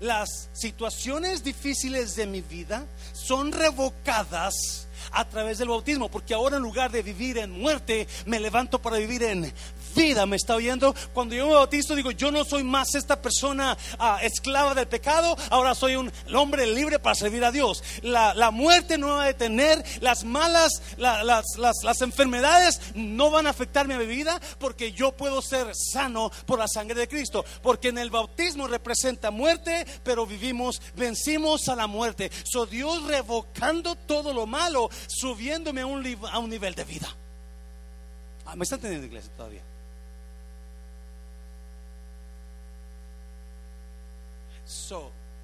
Las situaciones difíciles de mi vida son revocadas a través del bautismo, porque ahora en lugar de vivir en muerte, me levanto para vivir en vida. ¿Me está oyendo? Cuando yo me bautizo, digo, yo no soy más esta persona ah, esclava del pecado, ahora soy un hombre libre para servir a Dios. La, muerte no va a detener, las malas, las, las enfermedades no van a afectar mi vida, porque yo puedo ser sano por la sangre de Cristo. Porque en el bautismo representa muerte, pero vivimos, vencimos a la muerte. So Dios revocando todo lo malo subiéndome a un, a un nivel de vida. Ah, ¿Me están teniendo iglesia todavía?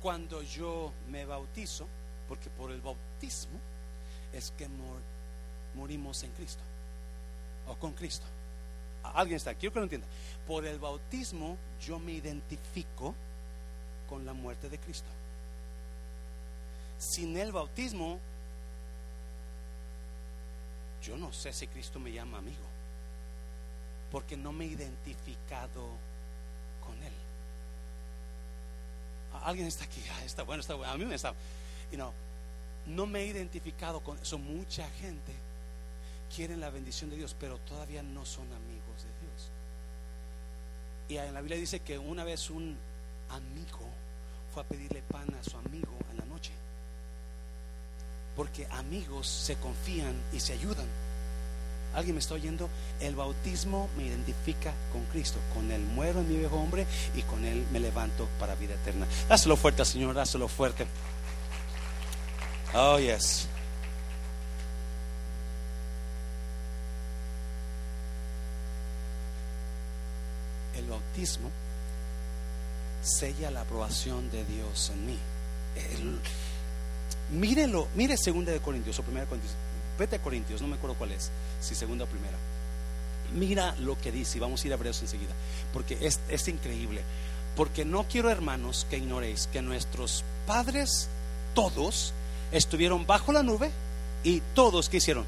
Cuando yo me bautizo, porque por el bautismo es que morimos en Cristo o con Cristo. Alguien está, quiero que lo entienda. Por el bautismo yo me identifico con la muerte de Cristo. Sin el bautismo yo no sé si Cristo me llama amigo, porque no me he identificado con Él. Alguien está aquí, ah, está bueno, está bueno. A mí me está, you know, no me he identificado con eso. Mucha gente quiere la bendición de Dios, pero todavía no son amigos de Dios. Y en la Biblia dice que una vez un amigo fue a pedirle pan a su amigo en la noche. Porque amigos se confían y se ayudan. ¿Alguien me está oyendo? El bautismo me identifica con Cristo. Con Él muero en mi viejo hombre y con Él me levanto para vida eterna. Dáselo fuerte, Señor, dáselo fuerte. Oh, yes. El bautismo sella la aprobación de Dios en mí. el- mírelo, mire segunda de Corintios o primera de Corintios. Vete Corintios, no me acuerdo cuál es, si segunda o primera. Mira lo que dice, y vamos a ir a Hebreos enseguida, porque es, es increíble. Porque no quiero, hermanos, que ignoréis que nuestros padres, todos, estuvieron bajo la nube y todos, ¿qué hicieron?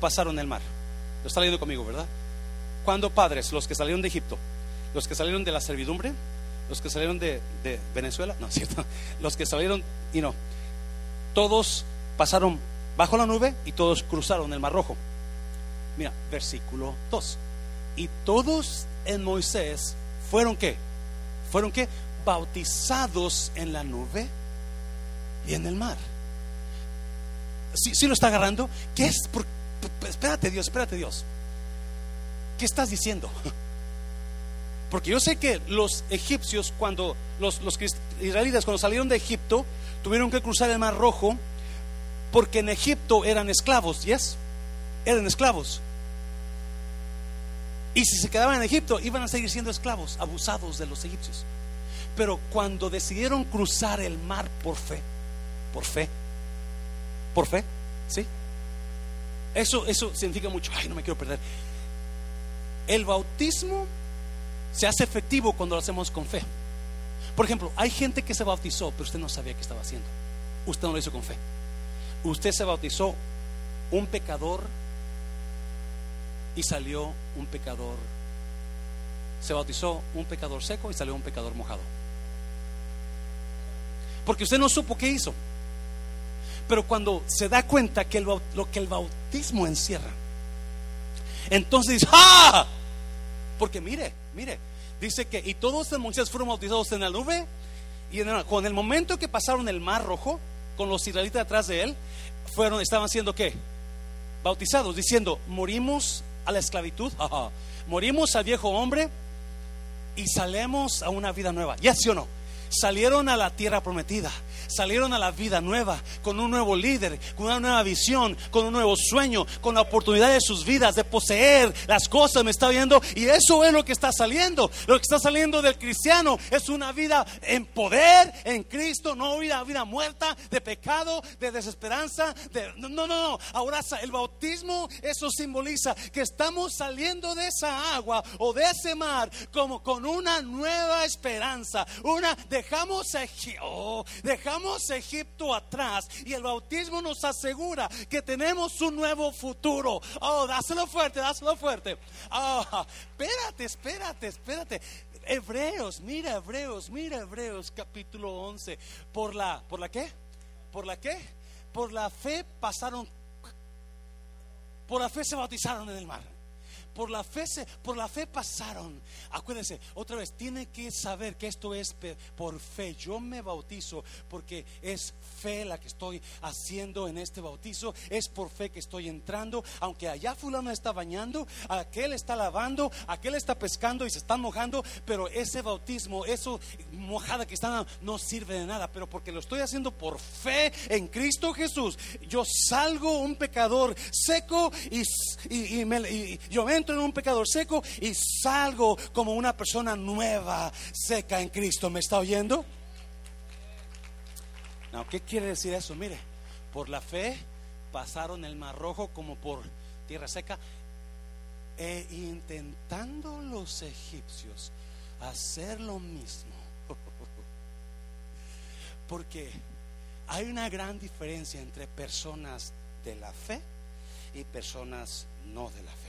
Pasaron el mar. Lo está leyendo conmigo, ¿verdad? ¿Cuándo padres? Los que salieron de Egipto, los que salieron de la servidumbre, los que salieron de, de Venezuela, no, ¿cierto? Los que salieron, y no, todos pasaron bajo la nube y todos cruzaron el mar rojo. Mira, versículo 2. Y todos en Moisés fueron qué? Fueron qué? Bautizados en la nube y en el mar. ¿Sí, sí lo está agarrando? ¿Qué es? Por- espérate Dios, espérate Dios. ¿Qué estás diciendo? Porque yo sé que los egipcios, cuando los, los israelitas, cuando salieron de Egipto, tuvieron que cruzar el Mar Rojo, porque en Egipto eran esclavos, ¿yes? Eran esclavos. Y si se quedaban en Egipto, iban a seguir siendo esclavos, abusados de los egipcios. Pero cuando decidieron cruzar el mar por fe, por fe, por fe, ¿sí? Eso, eso significa mucho. Ay, no me quiero perder. El bautismo se hace efectivo cuando lo hacemos con fe. Por ejemplo, hay gente que se bautizó, pero usted no sabía qué estaba haciendo. Usted no lo hizo con fe. Usted se bautizó un pecador y salió un pecador. Se bautizó un pecador seco y salió un pecador mojado. Porque usted no supo qué hizo. Pero cuando se da cuenta que lo que el bautismo encierra, entonces dice, ¡ah! Porque mire, mire, dice que y todos en Moisés fueron bautizados en la nube y en el- con el momento que pasaron el mar rojo con los israelitas detrás de él, fueron estaban siendo qué? Bautizados diciendo, morimos a la esclavitud, morimos al viejo hombre y salemos a una vida nueva. ¿Ya sí o no? Salieron a la tierra prometida, salieron a la vida nueva, con un nuevo líder, con una nueva visión, con un nuevo sueño, con la oportunidad de sus vidas, de poseer las cosas, me está viendo, y eso es lo que está saliendo. Lo que está saliendo del cristiano es una vida en poder, en Cristo, no una vida muerta, de pecado, de desesperanza, de... No, no, no, ahora el bautismo, eso simboliza que estamos saliendo de esa agua o de ese mar como con una nueva esperanza, una dejamos Egipto, oh, dejamos Egipto atrás y el bautismo nos asegura que tenemos un nuevo futuro. Oh, dáselo fuerte, dáselo fuerte. Ah, espérate, espérate, espérate. Hebreos, mira Hebreos, mira Hebreos capítulo 11. ¿Por la por la qué? ¿Por la qué? Por la fe pasaron por la fe se bautizaron en el mar. Por la fe por la fe pasaron. Acuérdense, otra vez, tiene que saber que esto es por fe. Yo me bautizo porque es fe la que estoy haciendo en este bautizo. Es por fe que estoy entrando. Aunque allá fulano está bañando, aquel está lavando, aquel está pescando y se están mojando. Pero ese bautismo, eso mojada que dando, no sirve de nada. Pero porque lo estoy haciendo por fe en Cristo Jesús, yo salgo un pecador seco y, y- y me- y yo entro en un pecador seco y salgo como una persona nueva, seca en Cristo. ¿Me está oyendo? No, ¿qué quiere decir eso? Mire, por la fe pasaron el mar rojo como por tierra seca e intentando los egipcios hacer lo mismo. Porque hay una gran diferencia entre personas de la fe y personas no de la fe.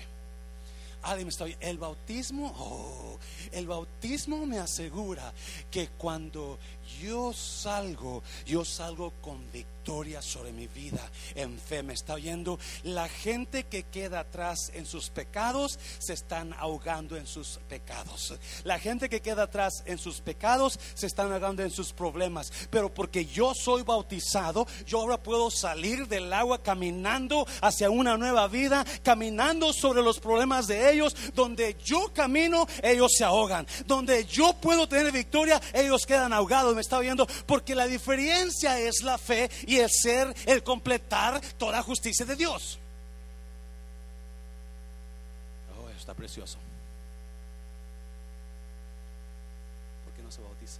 Alguien me. El bautismo, oh, el bautismo me asegura que cuando yo salgo, yo salgo con victoria sobre mi vida en fe. ¿Me está oyendo? La gente que queda atrás en sus pecados se están ahogando en sus pecados. La gente que queda atrás en sus pecados se están ahogando en sus problemas. Pero porque yo soy bautizado, yo ahora puedo salir del agua caminando hacia una nueva vida, caminando sobre los problemas de ellos. Donde yo camino, ellos se ahogan. Donde yo puedo tener victoria, ellos quedan ahogados. Me está viendo porque la diferencia es la fe y el ser, el completar toda justicia de Dios. Oh, está precioso. ¿Por qué no se bautiza?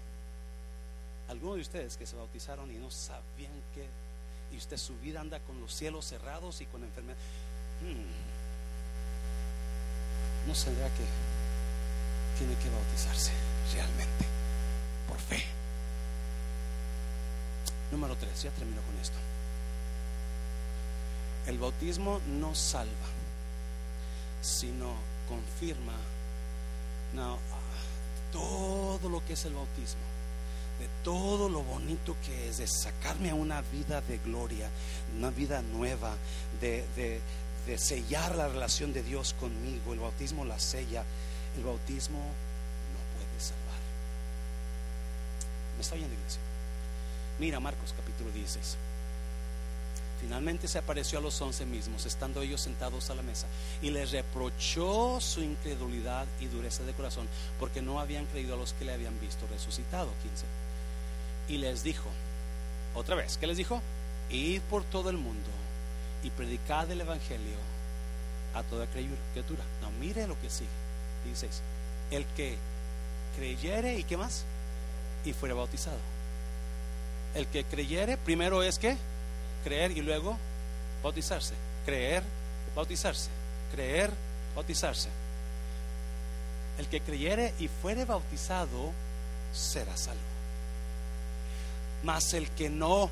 Algunos de ustedes que se bautizaron y no sabían que, y usted su vida anda con los cielos cerrados y con enfermedad. Hmm. No será que tiene que bautizarse realmente por fe. Número tres, ya termino con esto. El bautismo no salva, sino confirma no, todo lo que es el bautismo, de todo lo bonito que es, de sacarme a una vida de gloria, una vida nueva, de, de, de sellar la relación de Dios conmigo. El bautismo la sella, el bautismo no puede salvar. ¿Me está oyendo, iglesia? Mira Marcos capítulo 16. Finalmente se apareció a los once mismos, estando ellos sentados a la mesa, y les reprochó su incredulidad y dureza de corazón, porque no habían creído a los que le habían visto resucitado. 15. Y les dijo, otra vez, ¿qué les dijo? Id por todo el mundo y predicad el Evangelio a toda criatura. No, mire lo que sigue. 16. El que creyere y qué más? Y fuere bautizado. El que creyere, primero es que creer y luego bautizarse. Creer, bautizarse. Creer, bautizarse. El que creyere y fuere bautizado será salvo. Mas el que no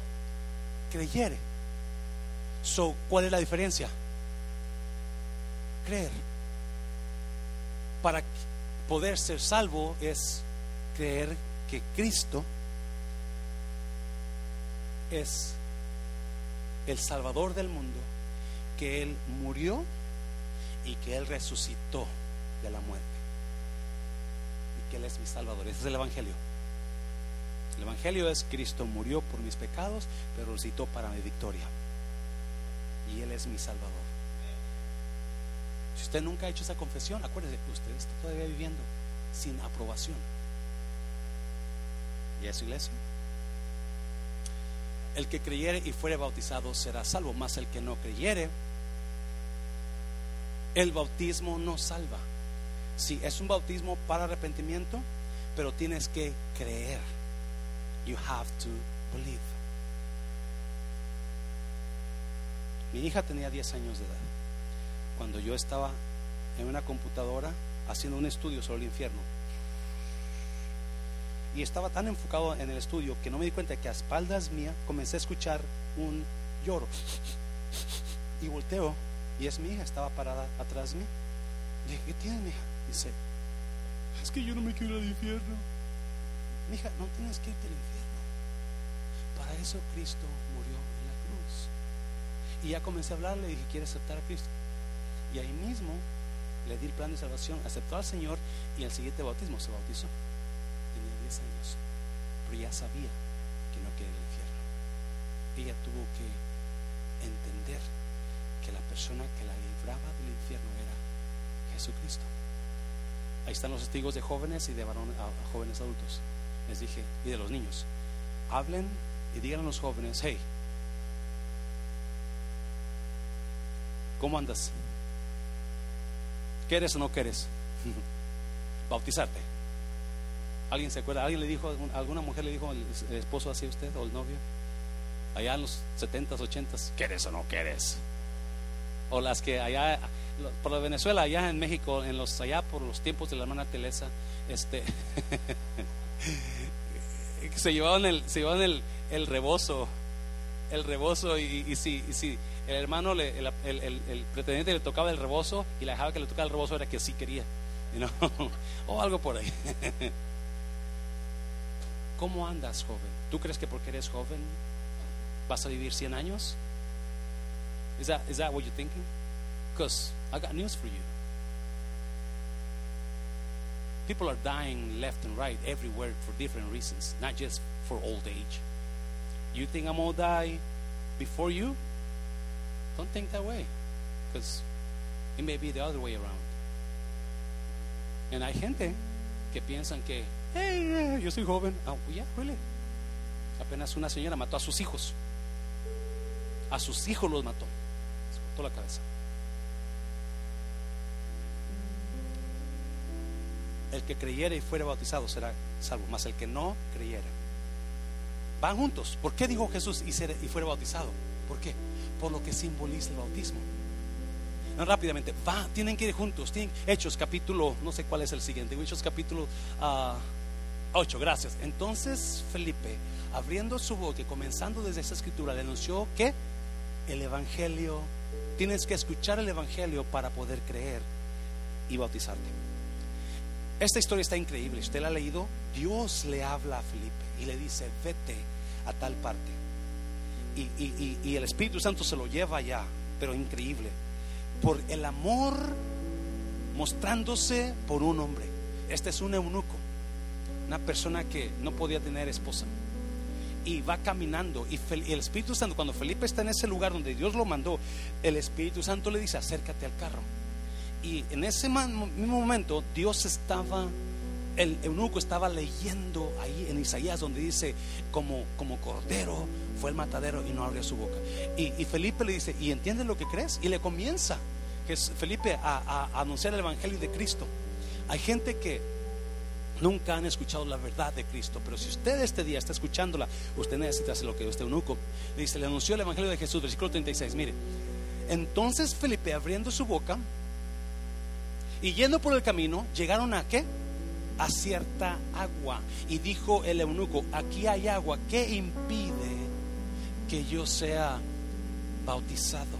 creyere. So, ¿cuál es la diferencia? Creer. Para poder ser salvo es creer que Cristo es el Salvador del mundo, que Él murió y que Él resucitó de la muerte. Y que Él es mi Salvador. Ese es el Evangelio. El Evangelio es Cristo murió por mis pecados, pero resucitó para mi victoria. Y Él es mi Salvador. Si usted nunca ha hecho esa confesión, acuérdese que usted está todavía viviendo sin aprobación. ¿Y es iglesia? El que creyere y fuere bautizado será salvo, más el que no creyere, el bautismo no salva. Sí, es un bautismo para arrepentimiento, pero tienes que creer. You have to believe. Mi hija tenía 10 años de edad cuando yo estaba en una computadora haciendo un estudio sobre el infierno y estaba tan enfocado en el estudio que no me di cuenta que a espaldas mía comencé a escuchar un lloro. Y volteo y es mi hija, estaba parada atrás de mí. dije, ¿qué tienes, mi hija? Dice, es que yo no me quiero ir al infierno. Mi hija, no tienes que irte al infierno. Para eso Cristo murió en la cruz. Y ya comencé a hablarle, dije, ¿quiere aceptar a Cristo? Y ahí mismo le di el plan de salvación, aceptó al Señor y el siguiente bautismo se bautizó años, pero ya sabía que no quería el infierno. Ella tuvo que entender que la persona que la libraba del infierno era Jesucristo. Ahí están los testigos de jóvenes y de varones, a, jóvenes adultos. Les dije, y de los niños, hablen y digan a los jóvenes, hey, ¿cómo andas? ¿Quieres o no quieres? Bautizarte. ¿Alguien se acuerda? ¿Alguien le dijo, alguna mujer le dijo al esposo así a usted o el novio? Allá en los 70s, 80s, ¿quieres o no quieres? O las que allá, por la Venezuela, allá en México, en los, allá por los tiempos de la hermana Teresa, este, se llevaban el, se llevaban el, el rebozo, el rebozo y, si, si el hermano, le, el, el, pretendiente le tocaba el rebozo y la dejaba que le tocara el rebozo era que sí quería, o algo por ahí. ¿Cómo andas, joven? ¿Tú crees que porque eres joven vas a vivir 100 años? Is that, is that what you're thinking? Because I got news for you. People are dying left and right everywhere for different reasons, not just for old age. You think I'm going to die before you? Don't think that way, because it may be the other way around. And hay gente que piensan que hey, yo soy joven. Oh, really. Apenas una señora mató a sus hijos. A sus hijos los mató. Se cortó la cabeza. El que creyera y fuera bautizado será salvo, mas el que no creyera van juntos. ¿Por qué dijo Jesús y, ser, y fuera bautizado? ¿Por qué? Por lo que simboliza el bautismo. rápidamente, va, tienen que ir juntos. Hechos capítulo, no sé cuál es el siguiente, Hechos capítulo uh, 8, gracias. Entonces Felipe, abriendo su boca y comenzando desde esa escritura, le anunció que el Evangelio, tienes que escuchar el Evangelio para poder creer y bautizarte. Esta historia está increíble, usted la ha leído, Dios le habla a Felipe y le dice, vete a tal parte. Y, el Espíritu Santo se lo lleva allá, pero increíble, por el amor mostrándose por un hombre. Este es un eunuco, una persona que no podía tener esposa. Y va caminando. Y el Espíritu Santo, cuando Felipe está en ese lugar donde Dios lo mandó, el Espíritu Santo le dice, acércate al carro y en ese mismo momento Dios estaba, el eunuco estaba leyendo ahí en Isaías donde dice, como, como cordero fue el matadero y no abrió su boca. Y, Felipe le dice, ¿y entiendes lo que crees? Y le comienza Felipe a anunciar el Evangelio de Cristo. Hay gente que nunca han escuchado la verdad de Cristo. Pero si usted este día está escuchándola, usted necesita hacer lo que este eunuco dice. Le anunció el Evangelio de Jesús, versículo 36. Mire, entonces Felipe abriendo su boca, y yendo por el camino, llegaron a qué? A cierta agua. Y dijo el eunuco, aquí hay agua, ¿qué impide que yo sea bautizado?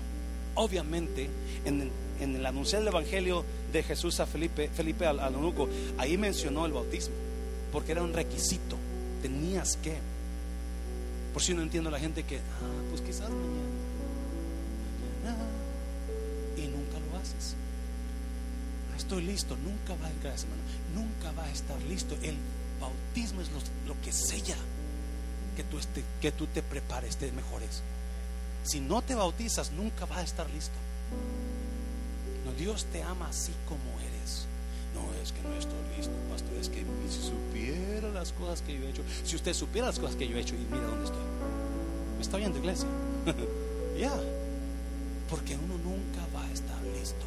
Obviamente, en, el anunciar del Evangelio de Jesús a Felipe, Felipe al, eunuco, ahí mencionó el bautismo, porque era un requisito, tenías que. Por si no entiendo la gente que, ah, pues quizás mañana, mañana, y nunca lo haces estoy listo, nunca va a cada semana, nunca va a estar listo. El bautismo es lo, que sella que tú, este, que tú te prepares, te mejores. Si no te bautizas, nunca va a estar listo. Dios te ama así como eres. No es que no estoy listo, pastor, es que si supiera las cosas que yo he hecho, si usted supiera las cosas que yo he hecho y mira dónde estoy. ¿Me está oyendo, iglesia? ya. Porque uno nunca va a estar listo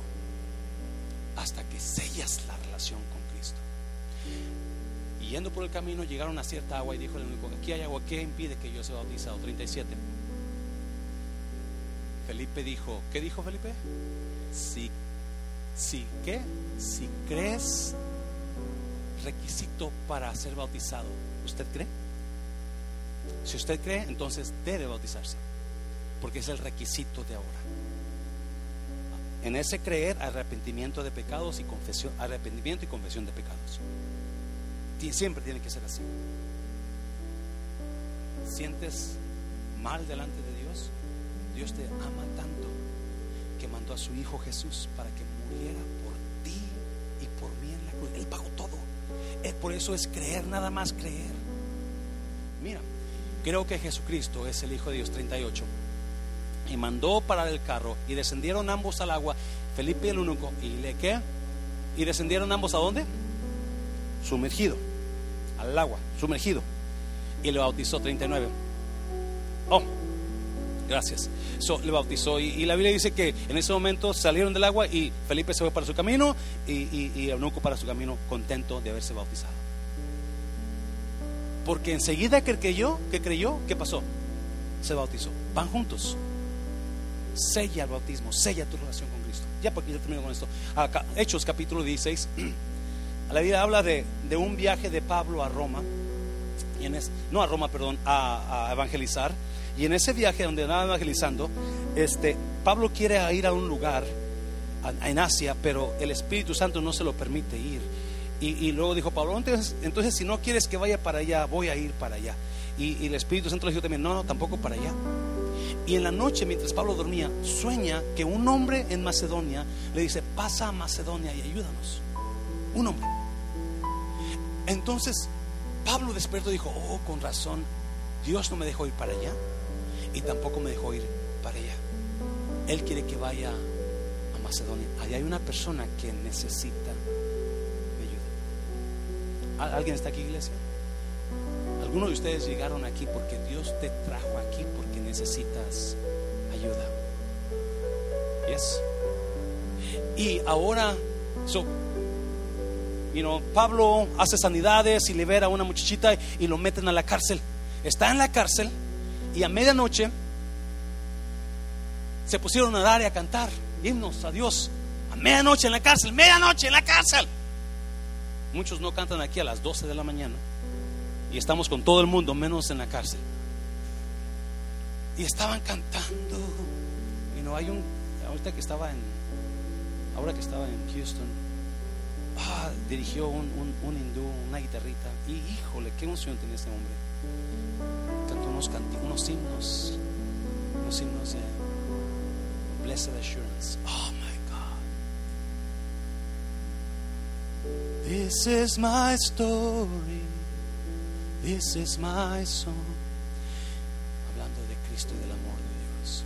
hasta que sellas la relación con Cristo. Y yendo por el camino llegaron a cierta agua y dijo el único, aquí hay agua, ¿qué impide que yo sea bautizado? 37. Felipe dijo, ¿qué dijo Felipe? Si, si. Si crees requisito para ser bautizado, ¿usted cree? Si usted cree, entonces debe bautizarse, porque es el requisito de ahora. En ese creer, arrepentimiento de pecados y confesión, arrepentimiento y confesión de pecados. Siempre tiene que ser así. ¿Sientes mal delante de Dios? Dios te ama tanto que mandó a su Hijo Jesús para que por ti y por mí en la cruz. Él pagó todo. Por eso es creer, nada más creer. Mira, creo que Jesucristo es el Hijo de Dios 38 y mandó parar el carro y descendieron ambos al agua, Felipe el único, y le qué? Y descendieron ambos a dónde? Sumergido, al agua, sumergido. Y le bautizó 39. Oh, gracias. So, le bautizó y, la Biblia dice que en ese momento salieron del agua y Felipe se fue para su camino y, y, para su camino contento de haberse bautizado. Porque enseguida que creyó, que creyó, ¿qué pasó? Se bautizó. Van juntos sella el bautismo, sella tu relación con Cristo. Ya porque ya termino con esto. Acá, Hechos capítulo 16. La vida habla de, un viaje de Pablo a Roma. Y no a Roma, perdón, a, evangelizar. Y en ese viaje donde andaba evangelizando, este, Pablo quiere ir a un lugar en Asia, pero el Espíritu Santo no se lo permite ir. Y, luego dijo Pablo, entonces, entonces, si no quieres que vaya para allá, voy a ir para allá. Y, y el Espíritu Santo le dijo también, no, no, tampoco para allá. Y en la noche, mientras Pablo dormía, sueña que un hombre en Macedonia le dice, pasa a Macedonia y ayúdanos. Un hombre. Entonces, Pablo despierto dijo, oh, con razón, Dios no me dejó ir para allá y tampoco me dejó ir para allá. Él quiere que vaya a Macedonia. Allá hay una persona que necesita ayuda. ¿Alguien está aquí, iglesia? Algunos de ustedes llegaron aquí porque Dios te trajo aquí porque necesitas ayuda. Yes. Y ahora, so, you know, Pablo hace sanidades y libera a una muchachita y lo meten a la cárcel. está en la cárcel y a medianoche se pusieron a orar y a cantar himnos a Dios. A medianoche en la cárcel, medianoche en la cárcel. Muchos no cantan aquí a las 12 de la mañana y estamos con todo el mundo menos en la cárcel. Y estaban cantando. Y no hay un, ahorita que estaba en, ahora que estaba en Houston, ah, dirigió un, un, hindú, una guitarrita. Y híjole, qué emoción tenía ese hombre. Cantó unos, unos himnos, unos himnos de Blessed Assurance. Oh my God. This is my story. This is my song. Hablando de Cristo y del amor de Dios.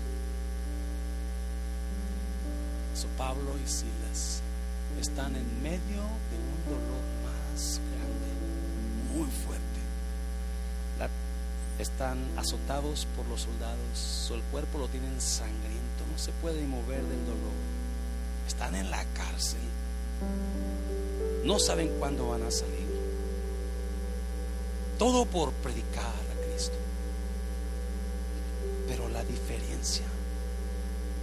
So Pablo y Silas están en medio de un dolor más grande, muy fuerte. Están azotados por los soldados, el cuerpo lo tienen sangriento, no se pueden mover del dolor. Están en la cárcel, no saben cuándo van a salir. Todo por predicar a Cristo. Pero la diferencia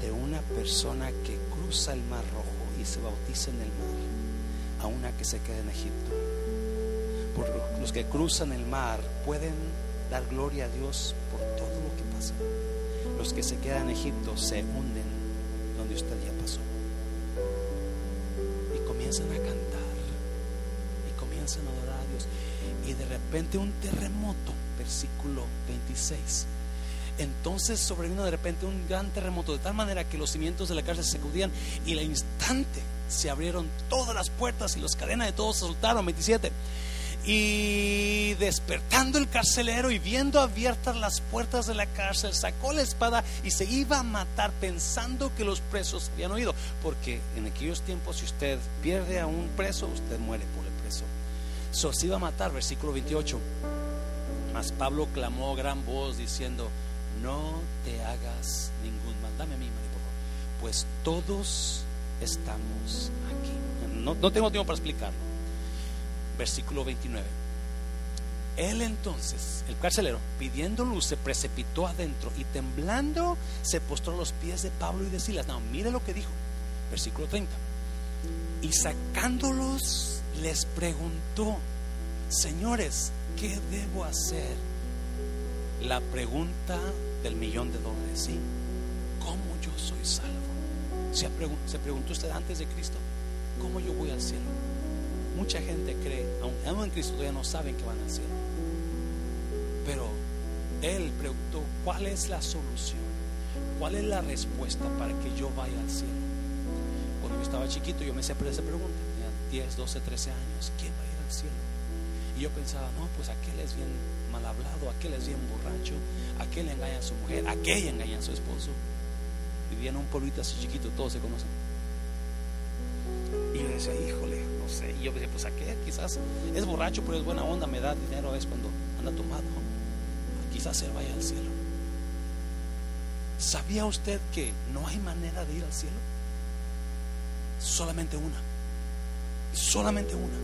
de una persona que cruza el mar rojo y se bautiza en el mar a una que se queda en Egipto. Porque los que cruzan el mar pueden dar gloria a Dios por todo lo que pasa. Los que se quedan en Egipto se hunden donde usted ya pasó. Y comienzan a cantar y comienzan a adorar a Dios. Y de repente un terremoto, versículo 26 entonces sobrevino de repente un gran terremoto, de tal manera que los cimientos de la cárcel se sacudían y al instante se abrieron todas las puertas y las cadenas de todos se soltaron. 27. Y despertando el carcelero y viendo abiertas las puertas de la cárcel, sacó la espada y se iba a matar pensando que los presos habían oído. Porque en aquellos tiempos, si usted pierde a un preso, usted muere por el preso. So, se iba a matar, versículo 28. Mas Pablo clamó gran voz diciendo: no te hagas ningún mal. Dame a mí. Pues todos estamos aquí. No, no tengo tiempo para explicarlo. Versículo 29. Él entonces, el carcelero, pidiendo luz, se precipitó adentro y temblando se postró a los pies de Pablo y de Silas. No, mire lo que dijo. Versículo 30. Y sacándolos, les preguntó, señores, ¿qué debo hacer? La pregunta del millón de dólares, ¿sí? ¿Cómo yo soy salvo? ¿Se, ¿Se preguntó usted antes de Cristo? ¿Cómo yo voy al cielo? Mucha gente cree, aún en Cristo todavía no saben que van al cielo. Pero Él preguntó, ¿cuál es la solución? ¿Cuál es la respuesta para que yo vaya al cielo? Cuando yo estaba chiquito yo me hacía esa pregunta, tenía 10, 12, 13 años, ¿quién va a ir al cielo? Y yo pensaba, no, pues aquel es bien mal hablado, aquel es bien borracho, aquel engaña a su mujer, aquella engaña a su esposo. Vivía en un pueblito así chiquito, todos se conocen. Y yo decía, híjole, Y yo decía, pues aquel quizás es borracho, pero es buena onda, me da dinero veces cuando anda tomado. Quizás él vaya al cielo. ¿Sabía usted que no hay manera de ir al cielo? Solamente una. Solamente una.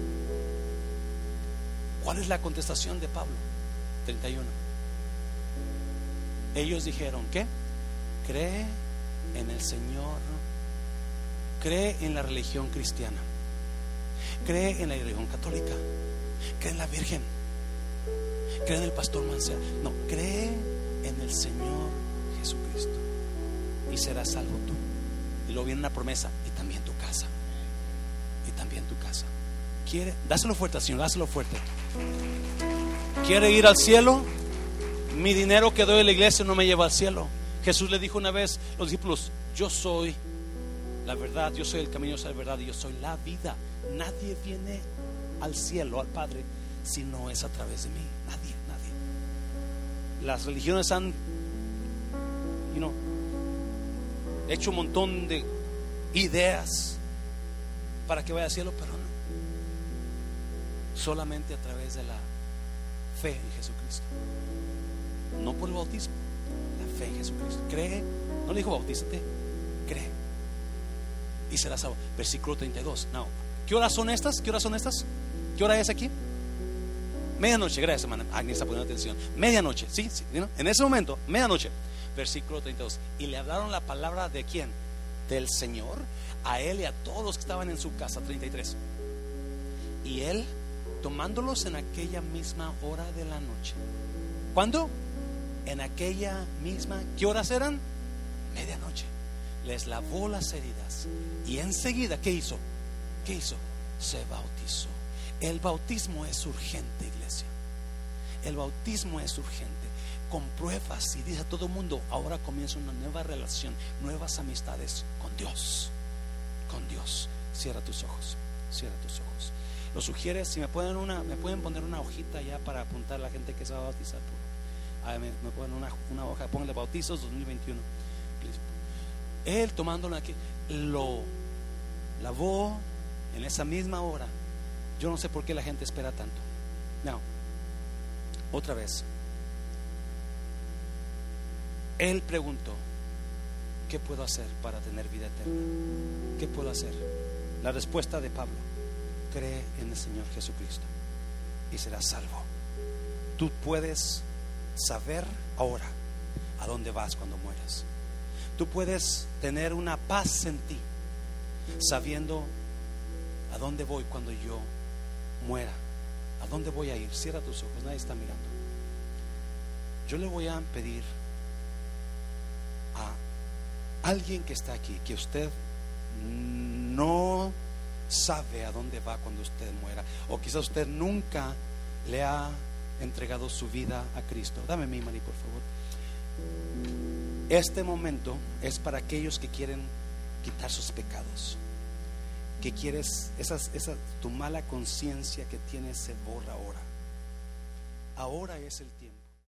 ¿Cuál es la contestación de Pablo? 31. Ellos dijeron, ¿qué? Cree en el Señor, cree en la religión cristiana, cree en la religión católica, cree en la Virgen, cree en el pastor Mancera. No, cree en el Señor Jesucristo y serás salvo tú. Y luego viene una promesa y también tu casa. Y también tu casa. Quiere, dáselo fuerte, Señor, dáselo fuerte. ¿Quiere ir al cielo? Mi dinero que doy a la iglesia no me lleva al cielo. Jesús le dijo una vez a los discípulos, yo soy la verdad, yo soy el camino, soy la verdad y yo soy la vida. Nadie viene al cielo, al Padre, si no es a través de mí. Nadie, nadie. Las religiones han you hecho un montón de ideas para que vaya al cielo, pero no. Solamente a través de la fe en Jesucristo. No por el bautismo, la fe en Jesucristo. Cree, no le dijo bautízate, cree. Y será salvo. Versículo 32. No. ¿Qué horas son estas? ¿Qué horas son estas? ¿Qué hora es aquí? Medianoche, gracias, hermana. Agnes está poniendo atención. Medianoche, sí, sí. En ese momento, medianoche. Versículo 32. Y le hablaron la palabra de quién? Del Señor a él y a todos los que estaban en su casa. 33. Y él, tomándolos en aquella misma hora de la noche. ¿Cuándo? En aquella misma. ¿Qué horas eran? Medianoche. Les lavó las heridas. Y enseguida, ¿qué hizo? ¿Qué hizo? Se bautizó. El bautismo es urgente, iglesia. El bautismo es urgente. Compruebas y dice a todo el mundo, ahora comienza una nueva relación, nuevas amistades con Dios. Con Dios. Cierra tus ojos. Cierra tus ojos. Lo sugieres, si me pueden una, me pueden poner una hojita ya para apuntar a la gente que se va a bautizar. me, ponen una, una hoja, pónganle bautizos 2021. Él tomándolo aquí, lo lavó en esa misma hora yo no sé por qué la gente espera tanto. No. Otra vez. Él preguntó, ¿qué puedo hacer para tener vida eterna? ¿Qué puedo hacer? La respuesta de Pablo, cree en el Señor Jesucristo y serás salvo. Tú puedes saber ahora a dónde vas cuando mueras. Tú puedes tener una paz en ti, sabiendo a dónde voy cuando yo muera, ¿a dónde voy a ir? Cierra tus ojos, nadie está mirando. Yo le voy a pedir a alguien que está aquí que usted no sabe a dónde va cuando usted muera, o quizás usted nunca le ha entregado su vida a Cristo. Dame mi mani, por favor. Este momento es para aquellos que quieren quitar sus pecados que quieres, esa, tu mala conciencia que tienes se borra ahora. Ahora es el tiempo.